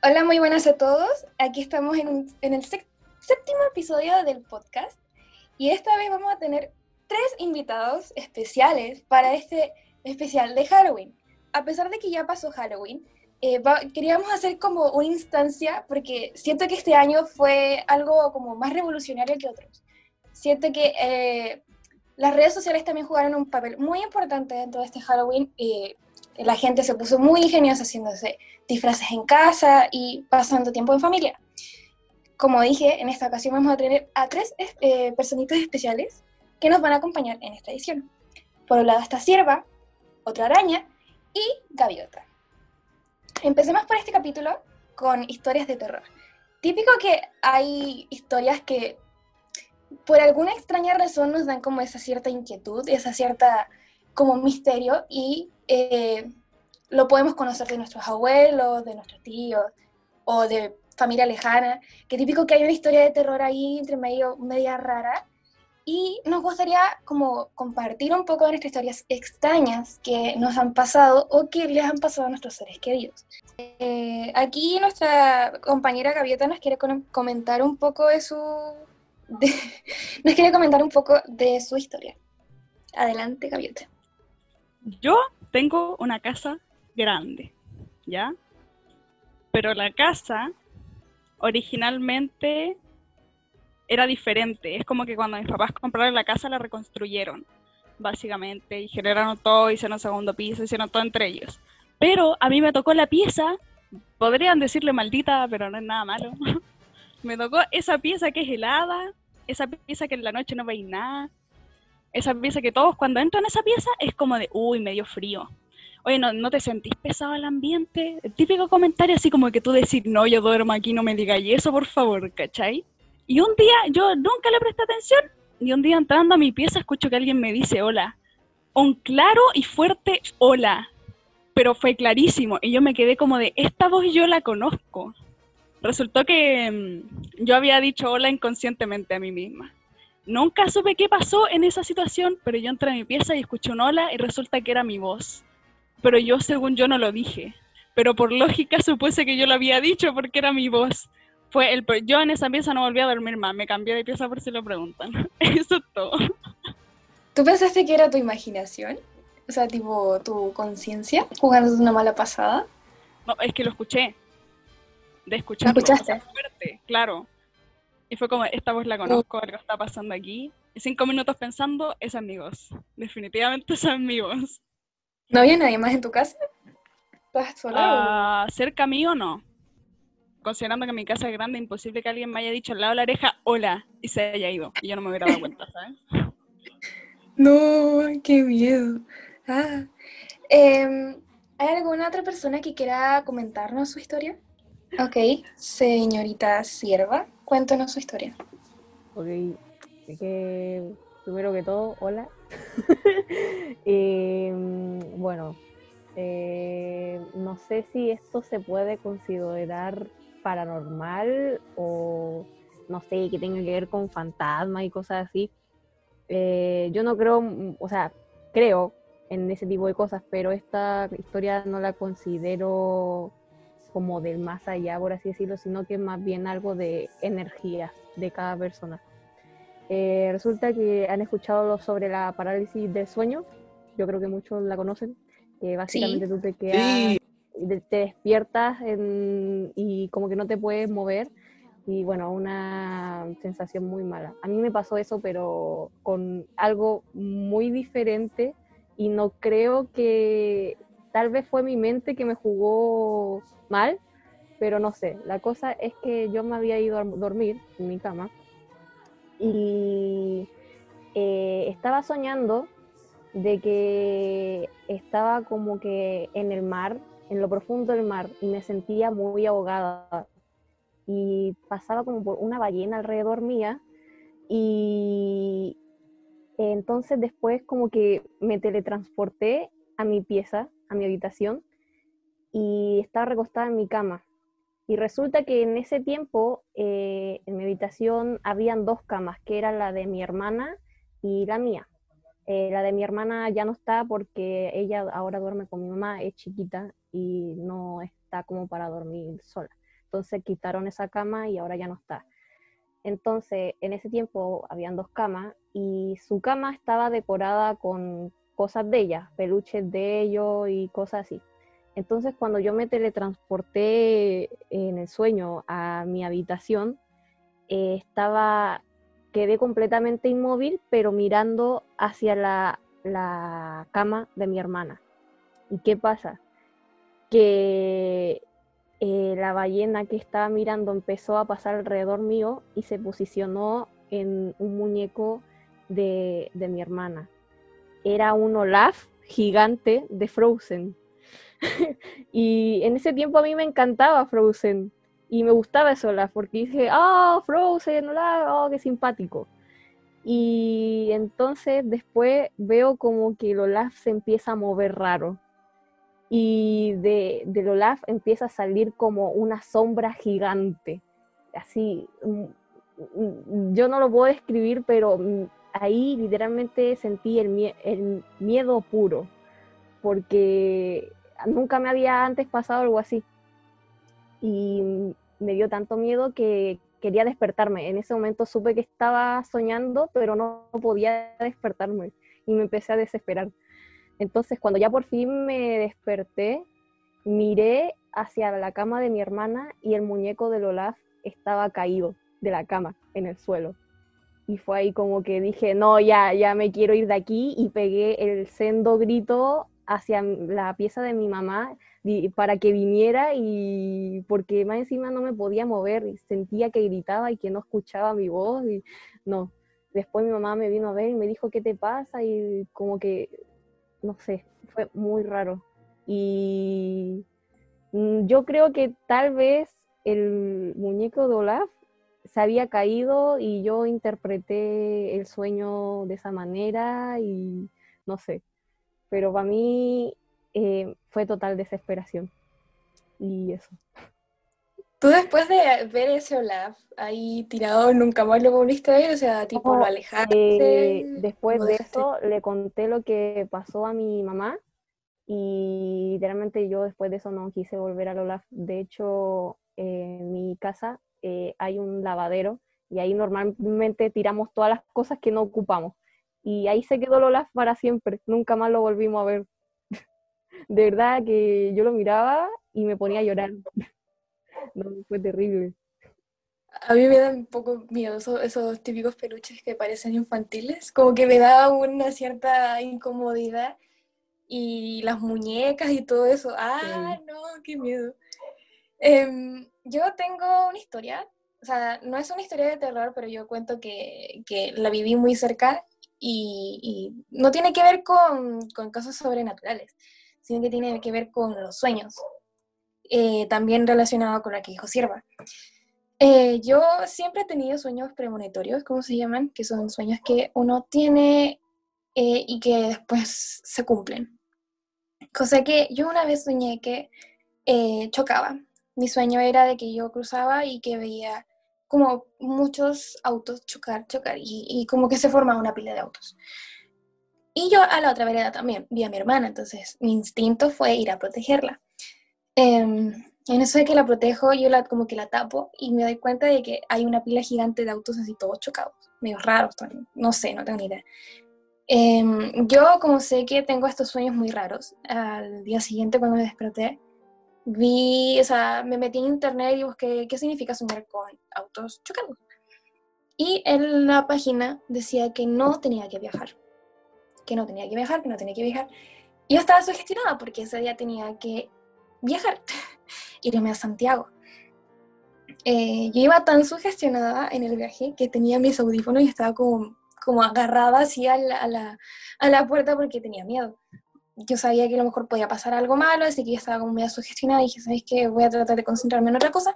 Hola, muy buenas a todos. Aquí estamos en, el séptimo episodio del podcast y esta vez vamos a tener tres invitados especiales para este especial de Halloween. A pesar de que ya pasó Halloween, eh, queríamos hacer como una instancia porque siento que este año fue algo como más revolucionario que otros. Siento que eh, las redes sociales también jugaron un papel muy importante dentro de este Halloween. y la gente se puso muy ingeniosa haciéndose disfraces en casa y pasando tiempo en familia. Como dije, en esta ocasión vamos a tener a tres eh, especiales que nos van a acompañar en esta edición. Por un lado está Sierva, otra araña y Gaviota. Empecemos por este capítulo con historias de terror. Típico que hay historias que por alguna extraña razón nos dan como esa cierta inquietud, esa cierta como misterio y eh, lo podemos conocer de nuestros abuelos, de nuestros tíos o de familia lejana, que típico que hay una historia de terror ahí entre medio, media rara. Y nos gustaría como compartir un poco de nuestras historias extrañas que nos han pasado o que les han pasado a nuestros seres queridos. Eh, aquí nuestra compañera Gaviota nos quiere comentar un poco de su... nos quiere comentar un poco de su historia. Adelante, Gaviota. Yo tengo una casa grande, ¿ya? Pero la casa originalmente era diferente. Es como que cuando mis papás compraron la casa la reconstruyeron, básicamente, y generaron todo, hicieron un segundo piso, hicieron todo entre ellos. Pero a mí me tocó la pieza, podrían decirle maldita, pero no es nada malo. me tocó esa pieza que es helada, esa pieza que en la noche no veis nada, esa pieza que todos cuando entran a esa pieza es como de, uy, medio frío oye, ¿no, te sentís pesado el ambiente? El típico comentario así como que tú decís, no, yo duermo aquí, no me digas eso, por favor, ¿cachai? Y un día, yo nunca le presté atención, y un día entrando a mi pieza escucho que alguien me dice hola. Un claro y fuerte hola, pero fue clarísimo, y yo me quedé como de, esta voz yo la conozco. Resultó que mm, yo había dicho hola inconscientemente a mí misma. Nunca supe qué pasó en esa situación, pero yo entré a mi pieza y escuché un hola y resulta que era mi voz pero yo según yo no lo dije. Pero por lógica supuse que yo lo había dicho porque era mi voz. Fue el, yo en esa pieza no volví a dormir más, me cambié de pieza por si lo preguntan. Eso es todo. ¿Tú pensaste que era tu imaginación? O sea, tipo tu conciencia jugando una mala pasada. No, es que lo escuché. De escuchar. escuchaste? fuerte, claro. Y fue como, esta voz la conozco, algo está pasando aquí. Y cinco minutos pensando, es mi voz. Definitivamente es mi voz. ¿No había nadie más en tu casa? ¿Estás sola? Ah, cerca mío no. Considerando que mi casa es grande, imposible que alguien me haya dicho al lado de la oreja, hola, y se haya ido. Y yo no me hubiera dado cuenta, ¿sabes? No, qué miedo. Ah. Em, ¿Hay alguna otra persona que quiera comentarnos su historia? Ok, señorita Sierva, cuéntanos su historia. Ok, que primero que todo, hola. Mm, bueno, eh, no sé si esto se puede considerar paranormal o no sé, que tenga que ver con fantasmas y cosas así. Eh, yo no creo, o sea, creo en ese tipo de cosas, pero esta historia no la considero como del más allá, por así decirlo, sino que más bien algo de energía de cada persona. Eh, resulta que han escuchado sobre la parálisis del sueño, yo creo que muchos la conocen, que básicamente tú te quedas, te despiertas y como que no te puedes mover y bueno, una sensación muy mala. A mí me pasó eso, pero con algo muy diferente y no creo que tal vez fue mi mente que me jugó mal, pero no sé, la cosa es que yo me había ido a dormir en mi cama y eh, estaba soñando de que estaba como que en el mar, en lo profundo del mar, y me sentía muy ahogada. Y pasaba como por una ballena alrededor mía. Y entonces después como que me teletransporté a mi pieza, a mi habitación, y estaba recostada en mi cama. Y resulta que en ese tiempo eh, en mi habitación habían dos camas, que era la de mi hermana y la mía. Eh, la de mi hermana ya no está porque ella ahora duerme con mi mamá, es chiquita y no está como para dormir sola. Entonces quitaron esa cama y ahora ya no está. Entonces, en ese tiempo habían dos camas y su cama estaba decorada con cosas de ella, peluches de ellos y cosas así. Entonces, cuando yo me teletransporté en el sueño a mi habitación, eh, estaba, quedé completamente inmóvil, pero mirando hacia la, la cama de mi hermana. ¿Y qué pasa? Que eh, la ballena que estaba mirando empezó a pasar alrededor mío y se posicionó en un muñeco de, mi hermana. Era un Olaf gigante de Frozen. y en ese tiempo a mí me encantaba Frozen y me gustaba ese Olaf porque dije, oh, Frozen, Olaf, oh, qué simpático. Y entonces después veo como que el Olaf se empieza a mover raro y de, del Olaf empieza a salir como una sombra gigante. Así, mm, mm, yo no lo puedo describir, pero mm, ahí literalmente sentí el, el miedo puro, porque nunca me había antes pasado algo así. Y me dio tanto miedo que quería despertarme. En ese momento supe que estaba soñando, pero no podía despertarme y me empecé a desesperar. Entonces, cuando ya por fin me desperté, miré hacia la cama de mi hermana y el muñeco de Olaf estaba caído de la cama en el suelo. Y fue ahí como que dije, no, ya, ya me quiero ir de aquí y pegué el sendo grito hacia la pieza de mi mamá para que viniera y porque más encima no me podía mover y sentía que gritaba y que no escuchaba mi voz y no. Después mi mamá me vino a ver y me dijo, ¿qué te pasa? Y como que no sé, fue muy raro. Y mm, yo creo que tal vez el muñeco de Olaf se había caído y yo interpreté el sueño de esa manera y no sé. Pero para mí eh, fue total desesperación. Y eso. Tú después de ver ese Olaf ahí tirado, nunca más lo volviste a ver, o sea, tipo lo alejaste. Eh, después de eso le conté lo que pasó a mi mamá y literalmente yo después de eso no quise volver al Olaf. De hecho, en mi casa eh, hay un lavadero y ahí normalmente tiramos todas las cosas que no ocupamos. Y ahí se quedó el Olaf para siempre, nunca más lo volvimos a ver. de verdad que yo lo miraba y me ponía a llorar. No, fue terrible. A mí me da un poco miedo esos, típicos peluches que parecen infantiles, como que me da una cierta incomodidad. Y las muñecas y todo eso, ¡ah, no, qué miedo! Em, yo tengo una historia, o sea, no es una historia de terror, pero yo cuento que, que la viví muy cerca y, y, no tiene que ver con, con cosas sobrenaturales, sino que tiene que ver con los sueños. Eh, también relacionado con la que dijo Sierva. Eh, yo siempre he tenido sueños premonitorios, ¿cómo se llaman? Que son sueños que uno tiene eh, y que después se cumplen. Cosa que yo una vez soñé que chocaba. Mi sueño era de que yo cruzaba y que veía como muchos autos chocar, chocar, y, como que se formaba una pila de autos. Y yo a la otra vereda también vi a mi hermana, entonces mi instinto fue ir a protegerla. Em, en eso de que la protejo, yo la, como que la tapo y me doy cuenta de que hay una pila gigante de autos así todos chocados, medio raros, no sé, no tengo ni idea. Em, yo como sé que tengo estos sueños muy raros, al día siguiente cuando me desperté, vi, o sea, me metí en internet y busqué qué significa soñar con autos chocados. Y en la página decía que no tenía que viajar, que no tenía que viajar, que no tenía que viajar. Y yo estaba sugestionada porque ese día tenía que viajar, irme a Santiago. Eh, yo iba tan sugestionada en el viaje que tenía mis audífonos y estaba como, como agarrada así a la, a, la, a la puerta porque tenía miedo. Yo sabía que a lo mejor podía pasar algo malo, así que yo estaba como medio sugestionada y dije, ¿sabes qué? Voy a tratar de concentrarme en otra cosa.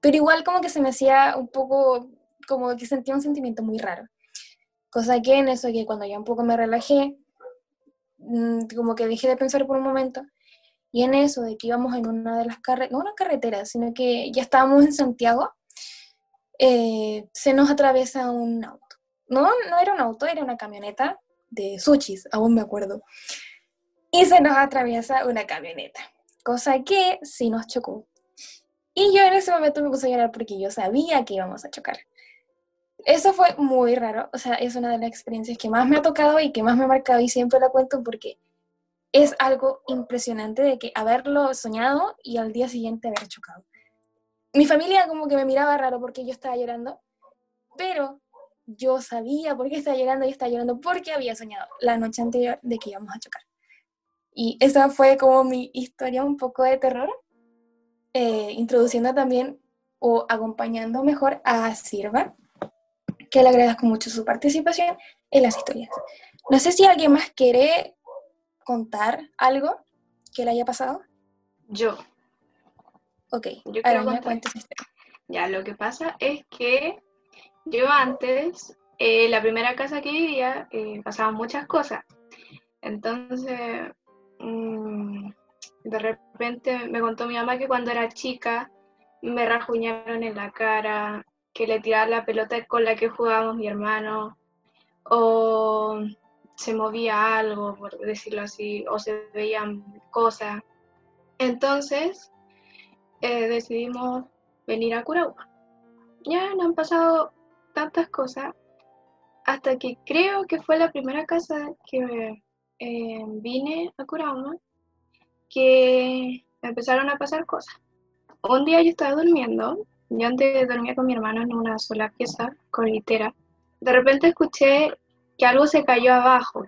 Pero igual como que se me hacía un poco, como que sentía un sentimiento muy raro. Cosa que en eso que cuando ya un poco me relajé, mm, como que dejé de pensar por un momento y en eso de que íbamos en una de las carreteras, no una carretera, sino que ya estábamos en Santiago, eh, se nos atraviesa un auto. No, no era un auto, era una camioneta de sushis, aún me acuerdo. Y se nos atraviesa una camioneta, cosa que sí nos chocó. Y yo en ese momento me puse a llorar porque yo sabía que íbamos a chocar. Eso fue muy raro, o sea, es una de las experiencias que más me ha tocado y que más me ha marcado y siempre la cuento porque es algo impresionante de que haberlo soñado y al día siguiente haber chocado. Mi familia como que me miraba raro porque yo estaba llorando, pero yo sabía por qué estaba llorando y estaba llorando porque había soñado la noche anterior de que íbamos a chocar. Y esa fue como mi historia un poco de terror, eh, introduciendo también o acompañando mejor a Sirva, que le agradezco mucho su participación en las historias. No sé si alguien más quiere contar algo que le haya pasado. Yo. Ok, Yo esto. Ya, lo que pasa es que yo antes, eh, la primera casa que vivía, eh, pasaban muchas cosas. Entonces, mm, de repente me contó mi mamá que cuando era chica me rajuñaron en la cara, que le tiraban la pelota con la que jugábamos mi hermano, o se movía algo, por decirlo así, o se veían cosas. Entonces, eh, decidimos venir a Curauma. Ya no han pasado tantas cosas hasta que creo que fue la primera casa que eh, vine a Curauma que empezaron a pasar cosas. Un día yo estaba durmiendo, yo antes dormía con mi hermano en una sola pieza con litera. De repente escuché que algo se cayó abajo.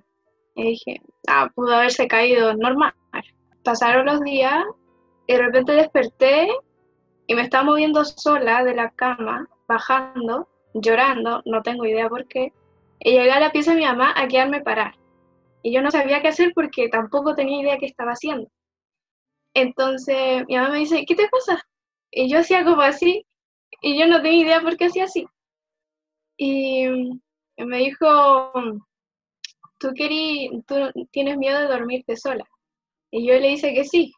Y dije, ah, pudo haberse caído normal. Pasaron los días y de repente desperté y me estaba moviendo sola de la cama, bajando, llorando, no tengo idea por qué. Y llegué a la pieza de mi mamá a quedarme parar. Y yo no sabía qué hacer porque tampoco tenía idea qué estaba haciendo. Entonces mi mamá me dice, ¿qué te pasa? Y yo hacía como así, y yo no tenía idea por qué hacía así. Y me dijo, ¿tú, querí, tú tienes miedo de dormirte sola? Y yo le dije que sí.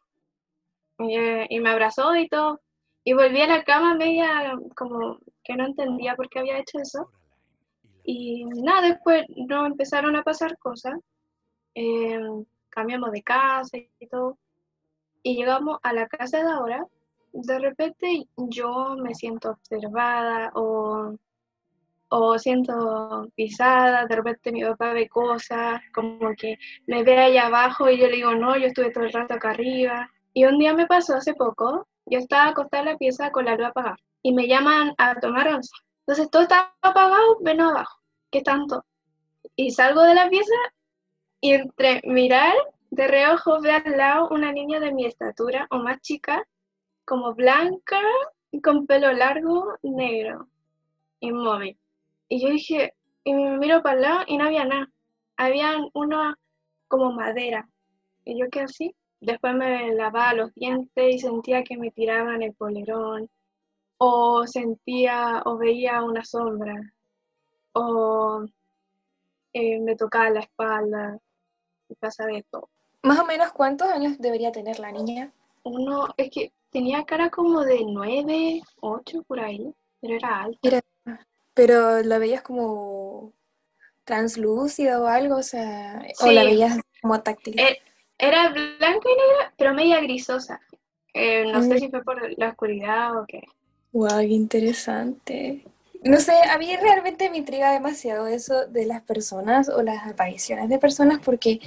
Y, y me abrazó y todo. Y volví a la cama media como que no entendía por qué había hecho eso. Y nada, después no empezaron a pasar cosas. Eh, cambiamos de casa y todo. Y llegamos a la casa de ahora. De repente yo me siento observada o, o siento pisada. De repente mi papá ve cosas, como que me ve allá abajo y yo le digo, no, yo estuve todo el rato acá arriba. Y un día me pasó hace poco, yo estaba acostada en la pieza con la luz apagada y me llaman a tomar once. Entonces todo estaba apagado, menos abajo, que tanto. Y salgo de la pieza y entre mirar de reojo veo al lado una niña de mi estatura o más chica, como blanca y con pelo largo, negro, inmóvil. Y yo dije, y me miro para el lado y no había nada. Habían una como madera. Y yo quedé así. Después me lavaba los dientes y sentía que me tiraban el polerón. O sentía o veía una sombra. O eh, me tocaba la espalda. Y pasa de todo. Más o menos, ¿cuántos años debería tener la niña? Uno, es que tenía cara como de nueve, ocho por ahí, pero era alta. Era- Pero la veías como translúcida o algo, o sea, o la veías como táctil. Eh, Era blanca y negra, pero media grisosa. Eh, no sé Mm. si fue por la oscuridad o qué. Wow, qué interesante. No sé, a mí realmente me intriga demasiado eso de las personas o las apariciones de personas porque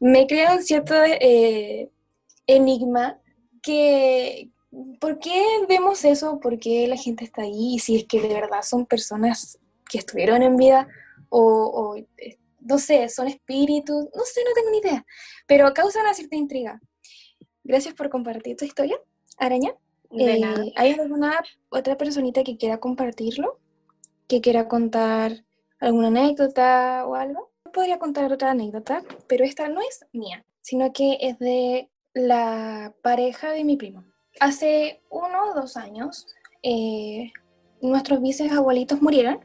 me crea un cierto eh, enigma que ¿por qué vemos eso? ¿Por qué la gente está ahí? Y si es que de verdad son personas que estuvieron en vida o, o, eh, no sé, son espíritus, no sé, no tengo ni idea, pero causa una cierta intriga. Gracias por compartir tu historia, Araña. Eh. ¿Hay alguna otra personita que quiera compartirlo? ¿Que quiera contar alguna anécdota o algo? Podría contar otra anécdota, pero esta no es mía, sino que es de la pareja de mi primo. Hace uno o dos años, eh, nuestros bisabuelitos murieron.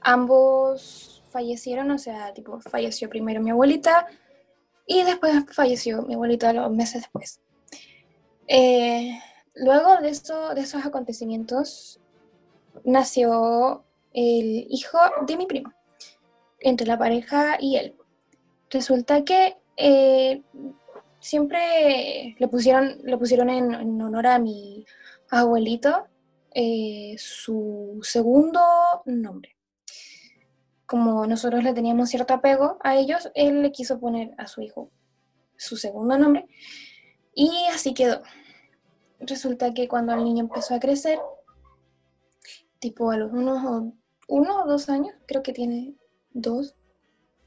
Ambos fallecieron, o sea, tipo, falleció primero mi abuelita y después falleció mi abuelita los meses después. Eh, luego de, eso, de esos acontecimientos nació el hijo de mi primo, entre la pareja y él. Resulta que eh, siempre le pusieron, le pusieron en, honor a mi abuelito eh, su segundo nombre. Como nosotros le teníamos cierto apego a ellos, él le quiso poner a su hijo su segundo nombre y así quedó. Resulta que cuando el niño empezó a crecer, tipo a los unos o, uno o dos años, creo que tiene dos,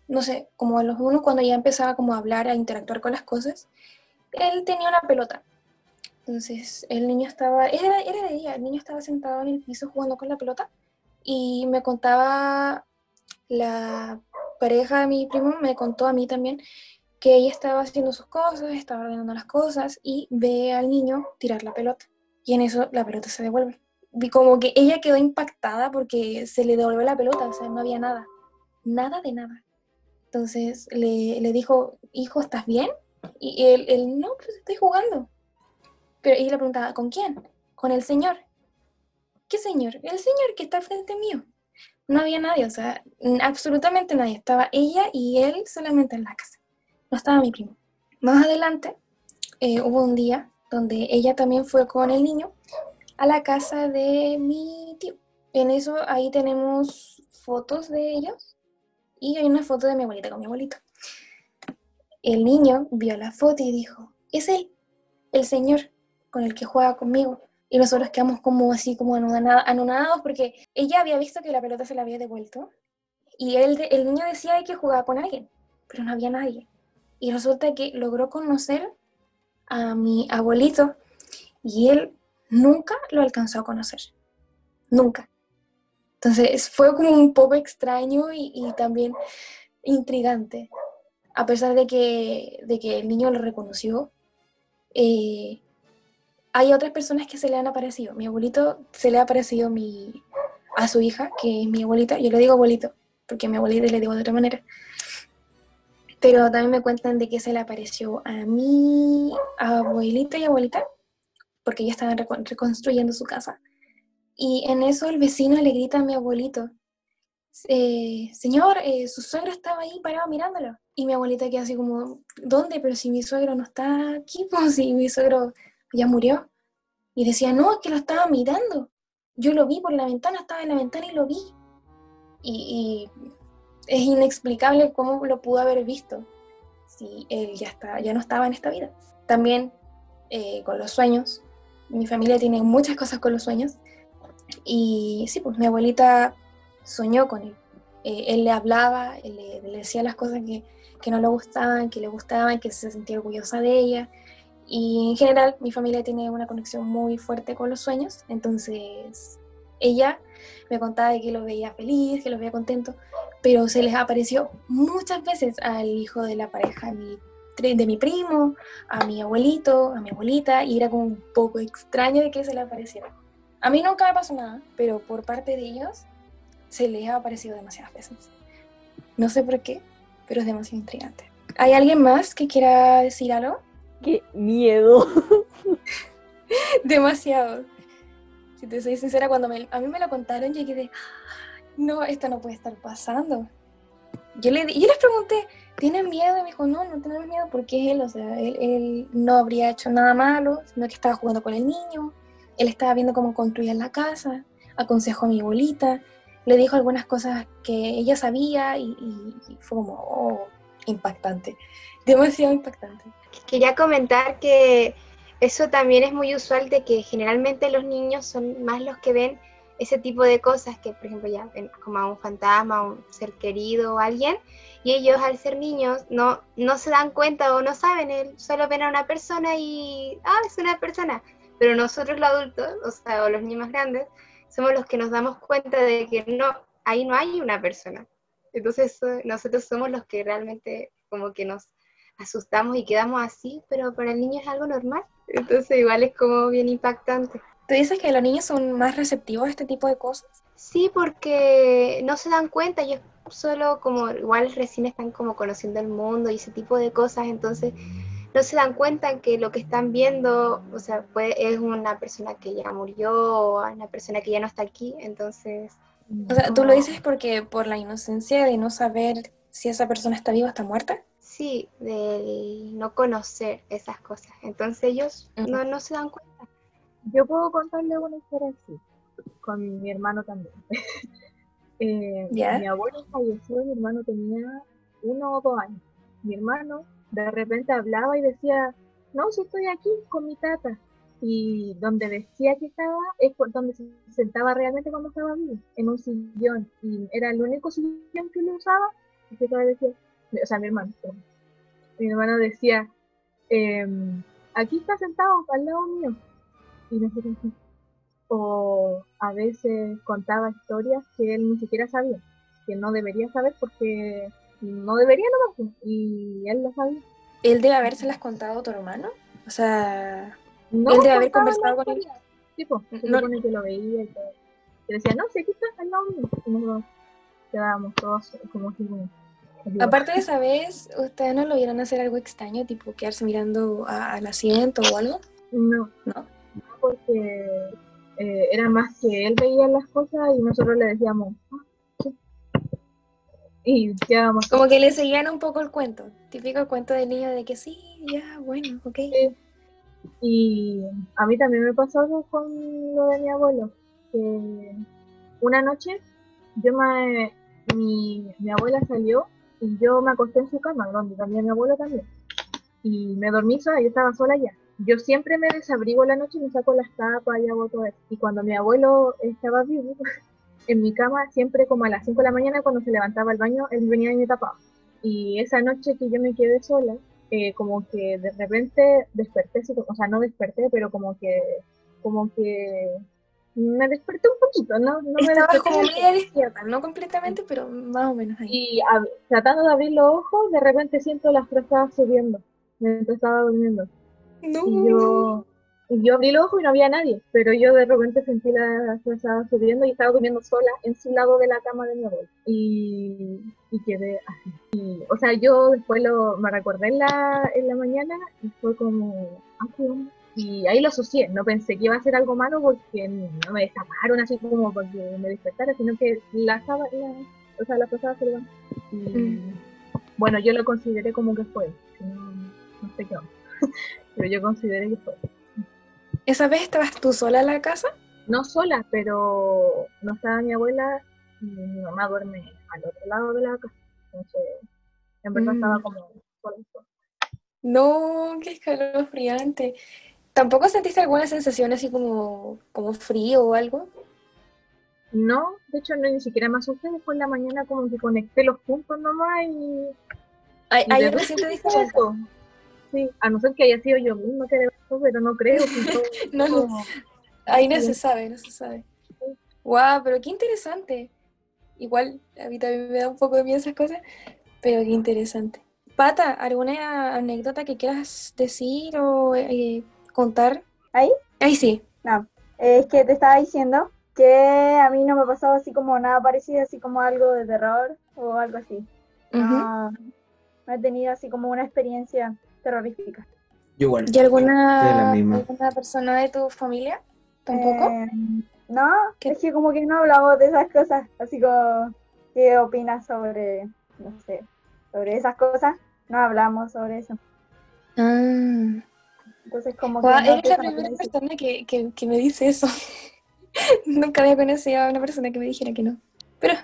no sé, como a los unos cuando ya empezaba como a hablar, a interactuar con las cosas, él tenía una pelota. Entonces el niño estaba, era, era de día, el niño estaba sentado en el piso jugando con la pelota y me contaba la pareja de mi primo, me contó a mí también que ella estaba haciendo sus cosas, estaba ordenando las cosas y ve al niño tirar la pelota. Y en eso la pelota se devuelve. Como que ella quedó impactada porque se le devolvió la pelota, o sea, no había nada. Nada de nada. Entonces le, le dijo, hijo, ¿estás bien? Y él, él, no, pues estoy jugando. Pero ella le preguntaba, ¿con quién? Con el señor. ¿Qué señor? El señor que está frente mío. No había nadie, o sea, absolutamente nadie. Estaba ella y él solamente en la casa no estaba mi primo. Más adelante eh, hubo un día donde ella también fue con el niño a la casa de mi tío. En eso ahí tenemos fotos de ellos y hay una foto de mi abuelita con mi abuelito. El niño vio la foto y dijo, es él, el señor con el que juega conmigo. Y nosotros quedamos como así, como anonadados, porque ella había visto que la pelota se la había devuelto. Y él, el niño decía que jugaba con alguien, pero no había nadie. Y resulta que logró conocer a mi abuelito y él nunca lo alcanzó a conocer. Nunca. Entonces fue como un poco extraño y, también intrigante. A pesar de que, de que el niño lo reconoció, eh, hay otras personas que se le han aparecido. Mi abuelito se le ha aparecido mi, a su hija, que es mi abuelita. Yo le digo abuelito, porque a mi abuelita le digo de otra manera. Pero también me cuentan de que se le apareció a mi abuelito y abuelita, porque ellos estaban reconstruyendo su casa. Y en eso el vecino le grita a mi abuelito, eh, señor, eh, su suegro estaba ahí parado mirándolo. Y mi abuelita queda así como, ¿dónde? Pero si mi suegro no está aquí, pues si mi suegro ya murió. Y decía, no, es que lo estaba mirando. Yo lo vi por la ventana, estaba en la ventana y lo vi. Y, y es inexplicable cómo lo pudo haber visto si él ya, está, ya no estaba en esta vida. También eh, con los sueños, mi familia tiene muchas cosas con los sueños y sí, pues mi abuelita soñó con él. Eh, él le hablaba, él le, decía las cosas que, que, no le gustaban, que le gustaban, que se sentía orgullosa de ella. Y en general mi familia tiene una conexión muy fuerte con los sueños, entonces ella me contaba que lo veía feliz, que lo veía contento, pero se les apareció muchas veces al hijo de la pareja de mi primo, a mi abuelito, a mi abuelita, y era como un poco extraño de que se le apareciera. A mí nunca me pasó nada, pero por parte de ellos se les ha aparecido demasiadas veces. No sé por qué, pero es demasiado intrigante. ¿Hay alguien más que quiera decir algo? ¡Qué miedo! demasiado. Si te soy sincera, cuando a mí me lo contaron, yo quedé, no, esto no puede estar pasando. Yo, le, yo les pregunté, ¿tienen miedo? Y me dijo, no, no tenemos miedo porque él, o sea, él, no habría hecho nada malo, sino que estaba jugando con el niño, él estaba viendo cómo construían la casa, aconsejó a mi abuelita, le dijo algunas cosas que ella sabía y, fue como oh, impactante, demasiado impactante. Quería comentar que eso también es muy usual de que generalmente los niños son más los que ven ese tipo de cosas que, por ejemplo, ya ven como a un fantasma, a un ser querido o alguien, y ellos al ser niños no, no se dan cuenta o no saben, solo ven a una persona y, ah, es una persona, pero nosotros los adultos, o sea, o los niños más grandes, somos los que nos damos cuenta de que no, ahí no hay una persona. Entonces nosotros somos los que realmente como que nos asustamos y quedamos así, pero para el niño es algo normal. Entonces igual es como bien impactante. ¿Tú dices que los niños son más receptivos a este tipo de cosas? Sí, porque no se dan cuenta, ellos solo como igual recién están como conociendo el mundo y ese tipo de cosas, entonces no se dan cuenta que lo que están viendo, o sea, es una persona que ya murió o una persona que ya no está aquí, entonces... O sea, ¿tú lo dices porque por la inocencia de no saber si esa persona está viva o está muerta? Sí, de no conocer esas cosas. Entonces ellos no, no se dan cuenta. yo puedo contarle una historia así, con mi hermano también. Eh. Mi abuelo falleció y mi hermano tenía uno o dos años. Mi hermano de repente hablaba y decía, no, si estoy aquí con mi tata. Y donde decía que estaba es por donde se sentaba realmente cuando estaba vivo, en un sillón. Y era el único sillón que lo usaba. Y que decía, o sea, mi hermano, mi hermano decía, em, aquí está sentado al lado mío. Y nosotros. O a veces contaba historias que él ni siquiera sabía, que no debería saber porque no debería nomás, pues, y él lo sabía. ¿Él debe habérselas contado a tu hermano? O sea, No Él debe haber conversado con él. Sí, pues, se No- supone que lo veía y todo. Y decía, no, si aquí está al lado mío. Y nosotros quedábamos todos como así aparte de esa vez, ¿ustedes no lo vieron hacer algo extraño, tipo quedarse mirando a- al asiento o algo? No, ¿No? no, porque eh, era más que él veía las cosas y nosotros le decíamos, "Ah, sí". Y quedábamos Como que le seguían un poco el cuento. Típico cuento del niño de que sí, ya, bueno, ok. Y a mí también me pasó algo con lo de mi abuelo, que una noche yo me, mi, mi abuela salió y yo me acosté en su cama, donde también mi abuelo también. Y me dormí sola, yo estaba sola ya. Yo siempre me desabrigo la noche y me saco las tapas y hago todo eso. Y cuando mi abuelo estaba vivo, en mi cama, siempre como a las 5 de la mañana, cuando se levantaba al baño, él venía y me tapaba. Y esa noche que yo me quedé sola, eh, como que de repente desperté, o sea, no desperté, pero como que, como que me desperté un poquito, no, no me Estabas desperté como media despierta, no completamente, pero más o menos ahí. y tratando de abrir los ojos, de repente siento las frazadas subiendo mientras estaba durmiendo. No. Y yo, y yo abrí los ojos y no había nadie, pero yo de repente sentí las frazadas subiendo y estaba durmiendo sola en su lado de la cama de mi abuelo. Y, y quedé así. Y, o sea, yo después lo, me recordé en la, en la mañana y fue como, ah, qué onda. Y ahí lo asocié, no pensé que iba a ser algo malo porque no me destaparon así como porque me despertara, sino que la, saba- la, o sea, la frazada se. Y Mm. bueno, yo lo consideré como que fue, no, no sé qué onda. pero yo consideré que fue. ¿Esa vez estabas tú sola en la casa? No sola, pero no estaba mi abuela y mi mamá duerme al otro lado de la casa. Entonces, en verdad Mm. estaba como sola. No, qué escalofriante. ¿Tampoco sentiste alguna sensación así como, como frío o algo? No, de hecho no ni siquiera me asusté, después en la mañana como que conecté los puntos nomás y... Ayer recién te eso. Sí, a no ser que haya sido yo misma que de verdad, pero no creo. que No, Ahí no se sabe, no se sabe. Guau, pero qué interesante. Igual, a mí también me da un poco de miedo esas cosas, pero qué interesante. Pata, ¿alguna anécdota que quieras decir o eh, contar? ¿Ahí? Ahí sí. No, es que te estaba diciendo que a mí no me pasaba así como nada parecido, así como algo de terror o algo así. No, no he tenido así como una experiencia terrorífica. Yo igual. ¿Y alguna, persona de tu familia? ¿Tampoco? Eh, no, ¿Qué? es que como que no hablamos de esas cosas, así como, ¿qué opinas sobre, no sé, sobre esas cosas? No hablamos sobre eso. Ah. Entonces como que no eres la primera persona que, que, que me dice eso. Nunca había conocido a una persona que me dijera que no. Pero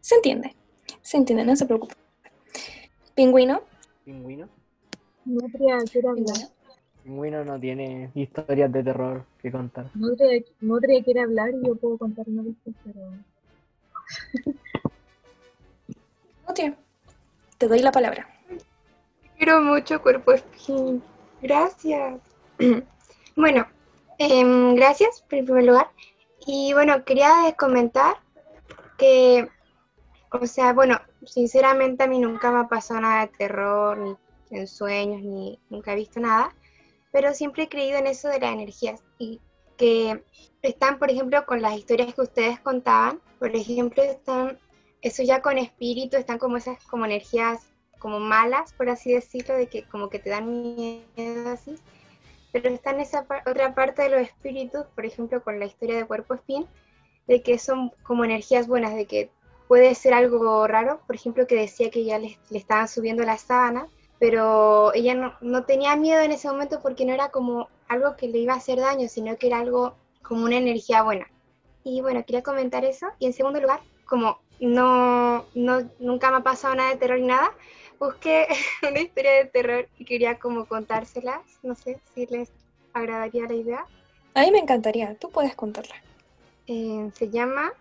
se entiende. Se entiende, no se preocupe. Pingüino. Pingüino. Nutria quiere hablar. Pingüino no tiene historias de terror que contar. Nutria, Nutria quiere hablar y yo puedo contar una vez, pero... Nutria, te doy la palabra. Quiero mucho cuerpo espín. Gracias. Bueno, em, gracias en primer lugar. Y bueno, quería comentar que, o sea, bueno, sinceramente a mí nunca me ha pasado nada de terror, ni en sueños, ni nunca he visto nada, pero siempre he creído en eso de las energías y que están, por ejemplo, con las historias que ustedes contaban, por ejemplo, están, eso ya con espíritu, están como esas como energías como malas, por así decirlo, de que como que te dan miedo así. Pero está en esa par- otra parte de los espíritus, por ejemplo, con la historia de Cuerpo Espín, de que son como energías buenas, de que puede ser algo raro, por ejemplo, que decía que ya le, le estaban subiendo la sábana, pero ella no, no tenía miedo en ese momento porque no era como algo que le iba a hacer daño, sino que era algo como una energía buena. Y bueno, quería comentar eso. Y en segundo lugar, como no, no nunca me ha pasado nada de terror ni nada, busqué una historia de terror y quería como contárselas. No sé si les agradaría la idea. A mí me encantaría, tú puedes contarla. Eh, se llama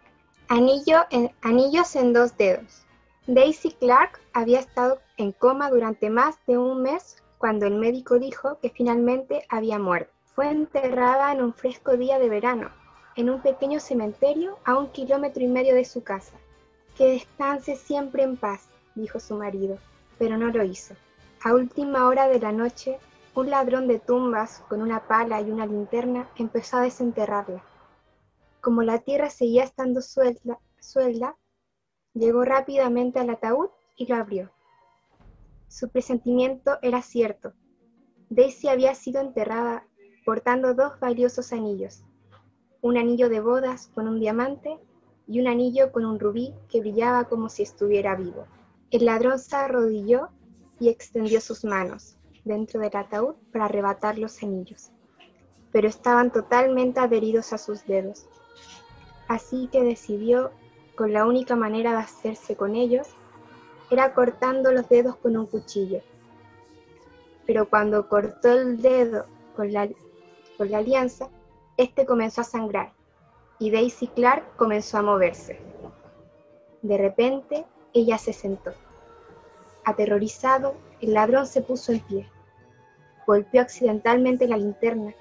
Anillo en, Anillos en dos dedos. Daisy Clark había estado en coma durante más de un mes cuando el médico dijo que finalmente había muerto. Fue enterrada en un fresco día de verano, en un pequeño cementerio a un kilómetro y medio de su casa. Que descanse siempre en paz, dijo su marido, pero no lo hizo. A última hora de la noche, un ladrón de tumbas con una pala y una linterna empezó a desenterrarla. Como la tierra seguía estando suelta, suelta llegó rápidamente al ataúd y lo abrió. Su presentimiento era cierto. Daisy había sido enterrada portando dos valiosos anillos, un anillo de bodas con un diamante y un anillo con un rubí que brillaba como si estuviera vivo. El ladrón se arrodilló y extendió sus manos dentro del ataúd para arrebatar los anillos, pero estaban totalmente adheridos a sus dedos. Así que decidió, con la única manera de hacerse con ellos, era cortando los dedos con un cuchillo. Pero cuando cortó el dedo con la, con la alianza, este comenzó a sangrar y Daisy Clark comenzó a moverse. De repente, ella se sentó. Aterrorizado, el ladrón se puso en pie. Golpeó accidentalmente la linterna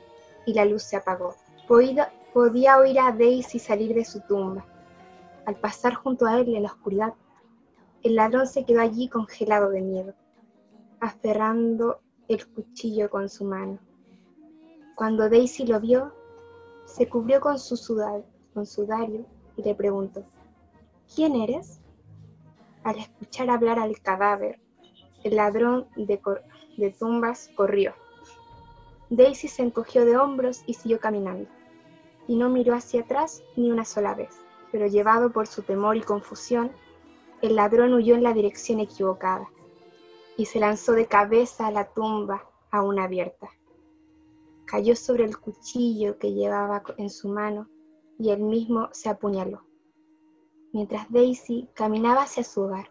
y la luz se apagó. Podía, podía oír a Daisy salir de su tumba. Al pasar junto a él en la oscuridad, el ladrón se quedó allí congelado de miedo, aferrando el cuchillo con su mano. Cuando Daisy lo vio, se cubrió con su, sudario y le preguntó, ¿quién eres? Al escuchar hablar al cadáver, el ladrón de tumbas corrió. Daisy se encogió de hombros y siguió caminando, y no miró hacia atrás ni una sola vez, pero llevado por su temor y confusión, el ladrón huyó en la dirección equivocada y se lanzó de cabeza a la tumba aún abierta. Cayó sobre el cuchillo que llevaba en su mano y él mismo se apuñaló. Mientras Daisy caminaba hacia su hogar,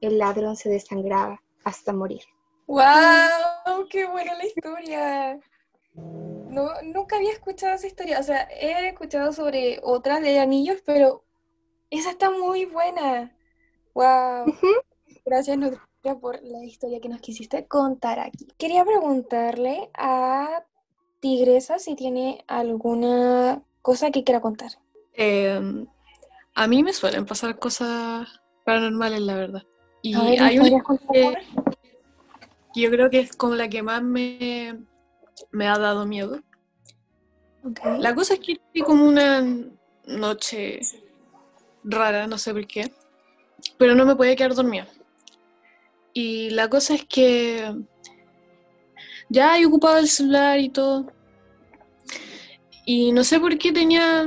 el ladrón se desangraba hasta morir. ¡Wow! ¡Qué buena la historia! No, nunca había escuchado esa historia. O sea, he escuchado sobre otras de anillos, pero esa está muy buena. ¡Wow! Gracias, Nutria, por la historia que nos quisiste contar aquí. Quería preguntarle a Tigresa si tiene alguna cosa que quiera contar. Em, a mí me suelen pasar cosas paranormales, la verdad. Y ver, hay ¿me una que que yo creo que es como la que más me, me ha dado miedo. La cosa es que tuve como una noche rara, no sé por qué, pero no me podía quedar dormida. Y la cosa es que ya he ocupado el celular y todo. Y no sé por qué tenía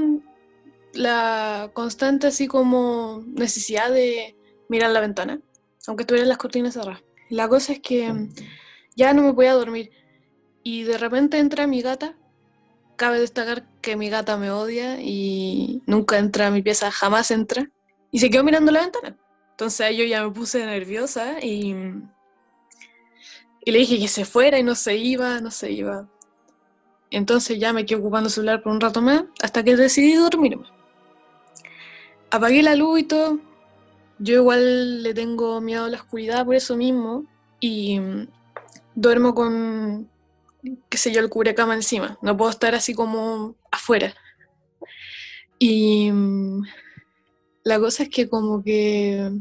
la constante así como necesidad de mirar la ventana, aunque tuvieran las cortinas cerradas. La cosa es que ya no me podía dormir. Y de repente entra mi gata. Cabe destacar que mi gata me odia y nunca entra a mi pieza, jamás entra. Y se quedó mirando la ventana. Entonces yo ya me puse nerviosa y, y le dije que se fuera y no se iba, no se iba. Entonces ya me quedé ocupando el celular por un rato más hasta que decidí dormirme. Apagué la luz y todo. Yo igual le tengo miedo a la oscuridad por eso mismo y duermo con, qué sé yo, el cubrecama encima. No puedo estar así como afuera. Y mm, la cosa es que como que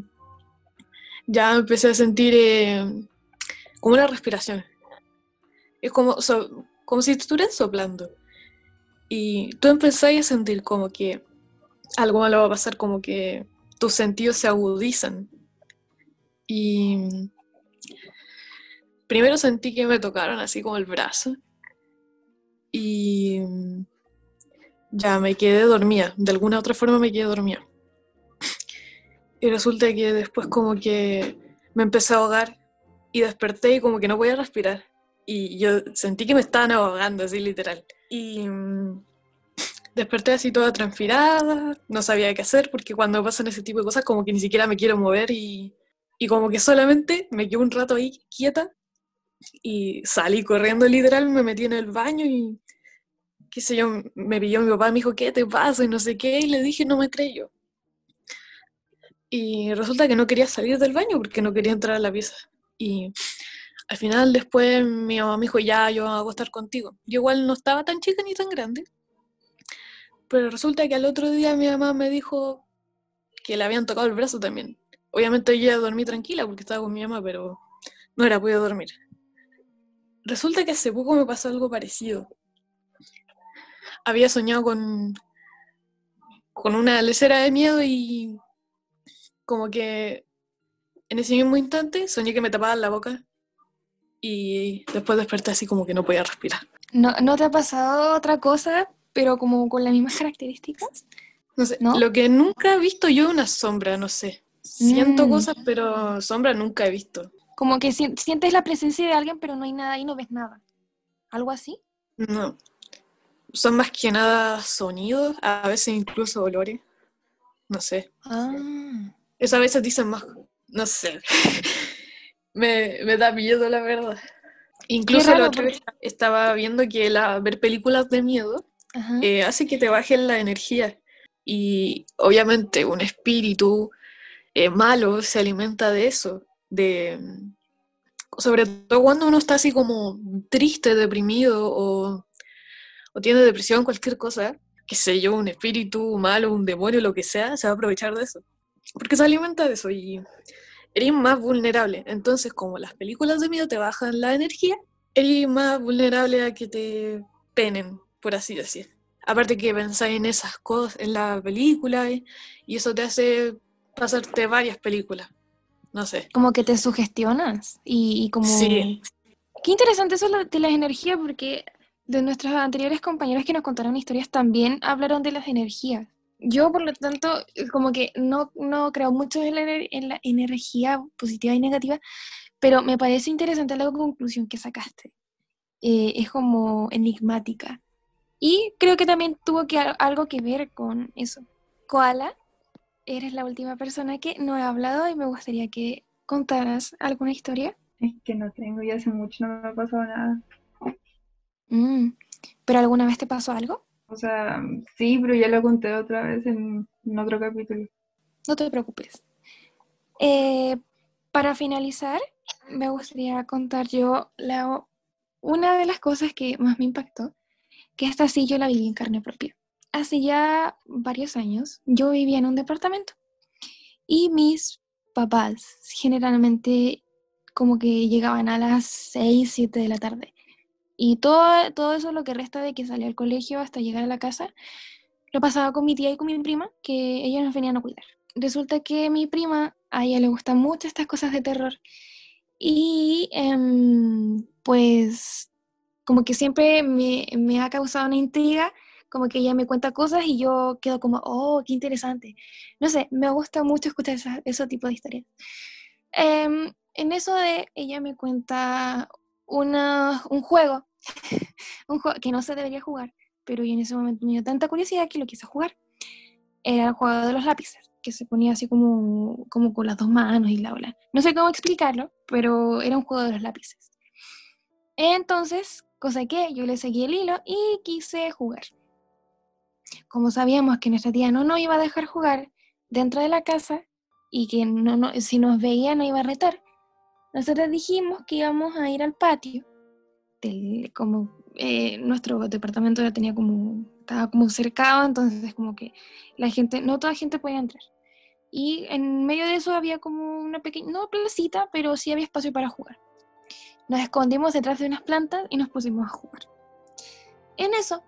ya empecé a sentir eh, como una respiración. Es como, so- como si te estuvieran soplando. Y tú empezás a sentir como que algo malo va a pasar, como que tus sentidos se agudizan. Y mm, primero sentí que me tocaron así como el brazo. Y ya me quedé dormida. De alguna otra forma me quedé dormida. Y resulta que después como que me empecé a ahogar y desperté y como que no podía respirar. y yo sentí que me estaban ahogando, así literal. Y mm, desperté así toda transpirada, no sabía qué hacer porque cuando pasan ese tipo de cosas como que ni siquiera me quiero mover y, y como que solamente me quedé un rato ahí quieta y salí corriendo literal, me metí en el baño y qué sé yo, me pilló mi papá, me dijo, ¿qué te pasa? Y no sé qué, y le dije, no me creyó. Y resulta que no quería salir del baño porque no quería entrar a la pieza. Y al final después mi mamá me dijo, ya, yo hago estar contigo. Yo igual no estaba tan chica ni tan grande. Pero resulta que al otro día mi mamá me dijo que le habían tocado el brazo también. Obviamente yo ya dormí tranquila porque estaba con mi mamá, pero no era podido dormir. Resulta que hace poco me pasó algo parecido. Había soñado con, con una lecera de miedo y como que en ese mismo instante soñé que me tapaban la boca y después desperté así como que no podía respirar. ¿No, ¿No te ha pasado otra cosa, pero como con las mismas características? No sé, ¿No? lo que nunca he visto yo es una sombra, no sé. Siento Mm. cosas, pero sombra nunca he visto. Como que si- sientes la presencia de alguien, pero no hay nada y no ves nada. ¿Algo así? No. Son más que nada sonidos, a veces incluso olores. No sé. Ah. Eso a veces dicen más, no sé. me, me da miedo, la verdad. Incluso raro, la otra vez estaba viendo que la, ver películas de miedo eh, hace que te bajen la energía. Y obviamente un espíritu eh, malo se alimenta de eso. De, sobre todo cuando uno está así como triste, deprimido o, tiene depresión, cualquier cosa, qué sé yo, un espíritu malo, un demonio, lo que sea, se va a aprovechar de eso. Porque se alimenta de eso y eres más vulnerable. Entonces, como las películas de miedo te bajan la energía, eres más vulnerable a que te penen, por así decir. Aparte que pensáis en esas cosas en la película y eso te hace pasarte varias películas. No sé. Como que te sugestionas y, y como... Sí. Qué interesante eso de las energías, porque de nuestros anteriores compañeros que nos contaron historias también hablaron de las energías. Yo, por lo tanto, como que no, no creo mucho en la, en la energía positiva y negativa, pero me parece interesante la conclusión que sacaste. Eh, es como enigmática. Y creo que también tuvo que, algo que ver con eso. Koala, eres la última persona que no he hablado y me gustaría que contaras alguna historia. Es que no tengo, y hace mucho no me ha pasado nada. Mm, ¿Pero alguna vez te pasó algo? O sea, sí, pero ya lo conté otra vez en, en otro capítulo. No te preocupes. Eh, para finalizar, me gustaría contar yo la, una de las cosas que más me impactó, que esta sí yo la viví en carne propia. Hace ya varios años yo vivía en un departamento y mis papás generalmente como que llegaban a las 6, 7 de la tarde. Y todo, todo eso, lo que resta de que salía al colegio hasta llegar a la casa, lo pasaba con mi tía y con mi prima, que ellas nos venían a cuidar. Resulta que mi prima, a ella le gustan mucho estas cosas de terror. Y em, pues como que siempre me, me ha causado una intriga, como que ella me cuenta cosas y yo quedo como, oh, qué interesante. No sé, me gusta mucho escuchar esa- ese tipo de historias. Em, en eso de ella me cuenta una, un juego, un juego que no se debería jugar, pero yo en ese momento me dio tanta curiosidad que lo quise jugar. Era el juego de los lápices, que se ponía así como, como con las dos manos y la bla. No sé cómo explicarlo, pero era un juego de los lápices. Entonces, cosa que yo le seguí el hilo y quise jugar. Como sabíamos que nuestra tía no nos iba a dejar jugar dentro de la casa y que no, no, si nos veía no iba a retar, nosotros dijimos que íbamos a ir al patio, como eh, nuestro departamento ya tenía como, estaba como cercado, entonces como que la gente, no toda gente podía entrar. Y en medio de eso había como una pequeña, no placita, pero sí había espacio para jugar. Nos escondimos detrás de unas plantas y nos pusimos a jugar. En eso,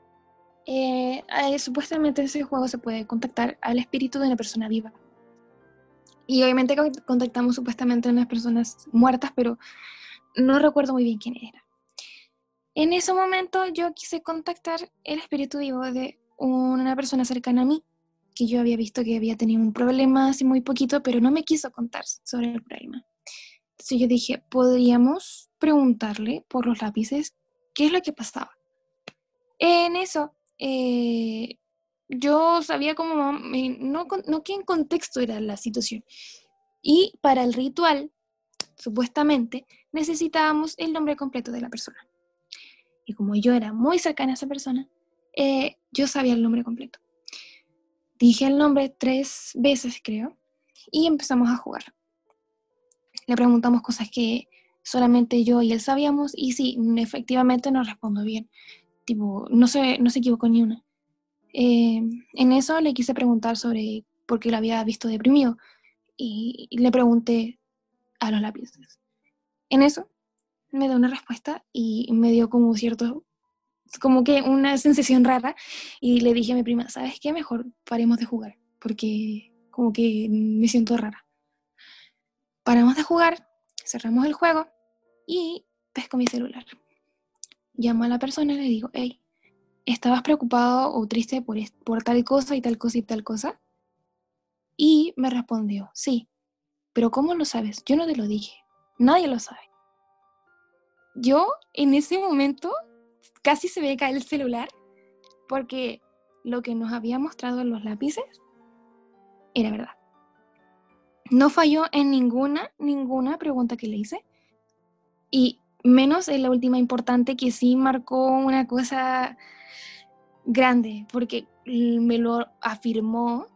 eh, eh, supuestamente ese juego se puede contactar al espíritu de una persona viva. Y obviamente con- contactamos supuestamente a unas personas muertas, pero no recuerdo muy bien quién era. En ese momento yo quise contactar el espíritu vivo de una persona cercana a mí, que yo había visto que había tenido un problema hace muy poquito, pero no me quiso contar sobre el problema. Entonces yo dije, podríamos preguntarle por los lápices qué es lo que pasaba. En eso, eh, yo sabía como, eh, no, no qué contexto era la situación. Y para el ritual, supuestamente, necesitábamos el nombre completo de la persona. Y como yo era muy cercana a esa persona, eh, yo sabía el nombre completo. Dije el nombre tres veces, creo, y empezamos a jugar. Le preguntamos cosas que solamente yo y él sabíamos, y sí, efectivamente nos respondió bien. Tipo, no se, no se equivocó ni una. Eh, en eso le quise preguntar sobre por qué lo había visto deprimido, y, y le pregunté a los lápices. En eso me dio una respuesta y me dio como cierto, como que una sensación rara y le dije a mi prima, ¿sabes qué? Mejor paremos de jugar porque como que me siento rara. Paramos de jugar, cerramos el juego y pesco mi celular. Llamo a la persona y le digo, hey, ¿estabas preocupado o triste por, por tal cosa y tal cosa y tal cosa? Y me respondió, sí, pero ¿cómo lo sabes? Yo no te lo dije, nadie lo sabe. Yo en ese momento casi se me cae el celular porque lo que nos había mostrado en los lápices era verdad. No falló en ninguna, ninguna pregunta que le hice. Y menos en la última importante que sí marcó una cosa grande, porque me lo afirmó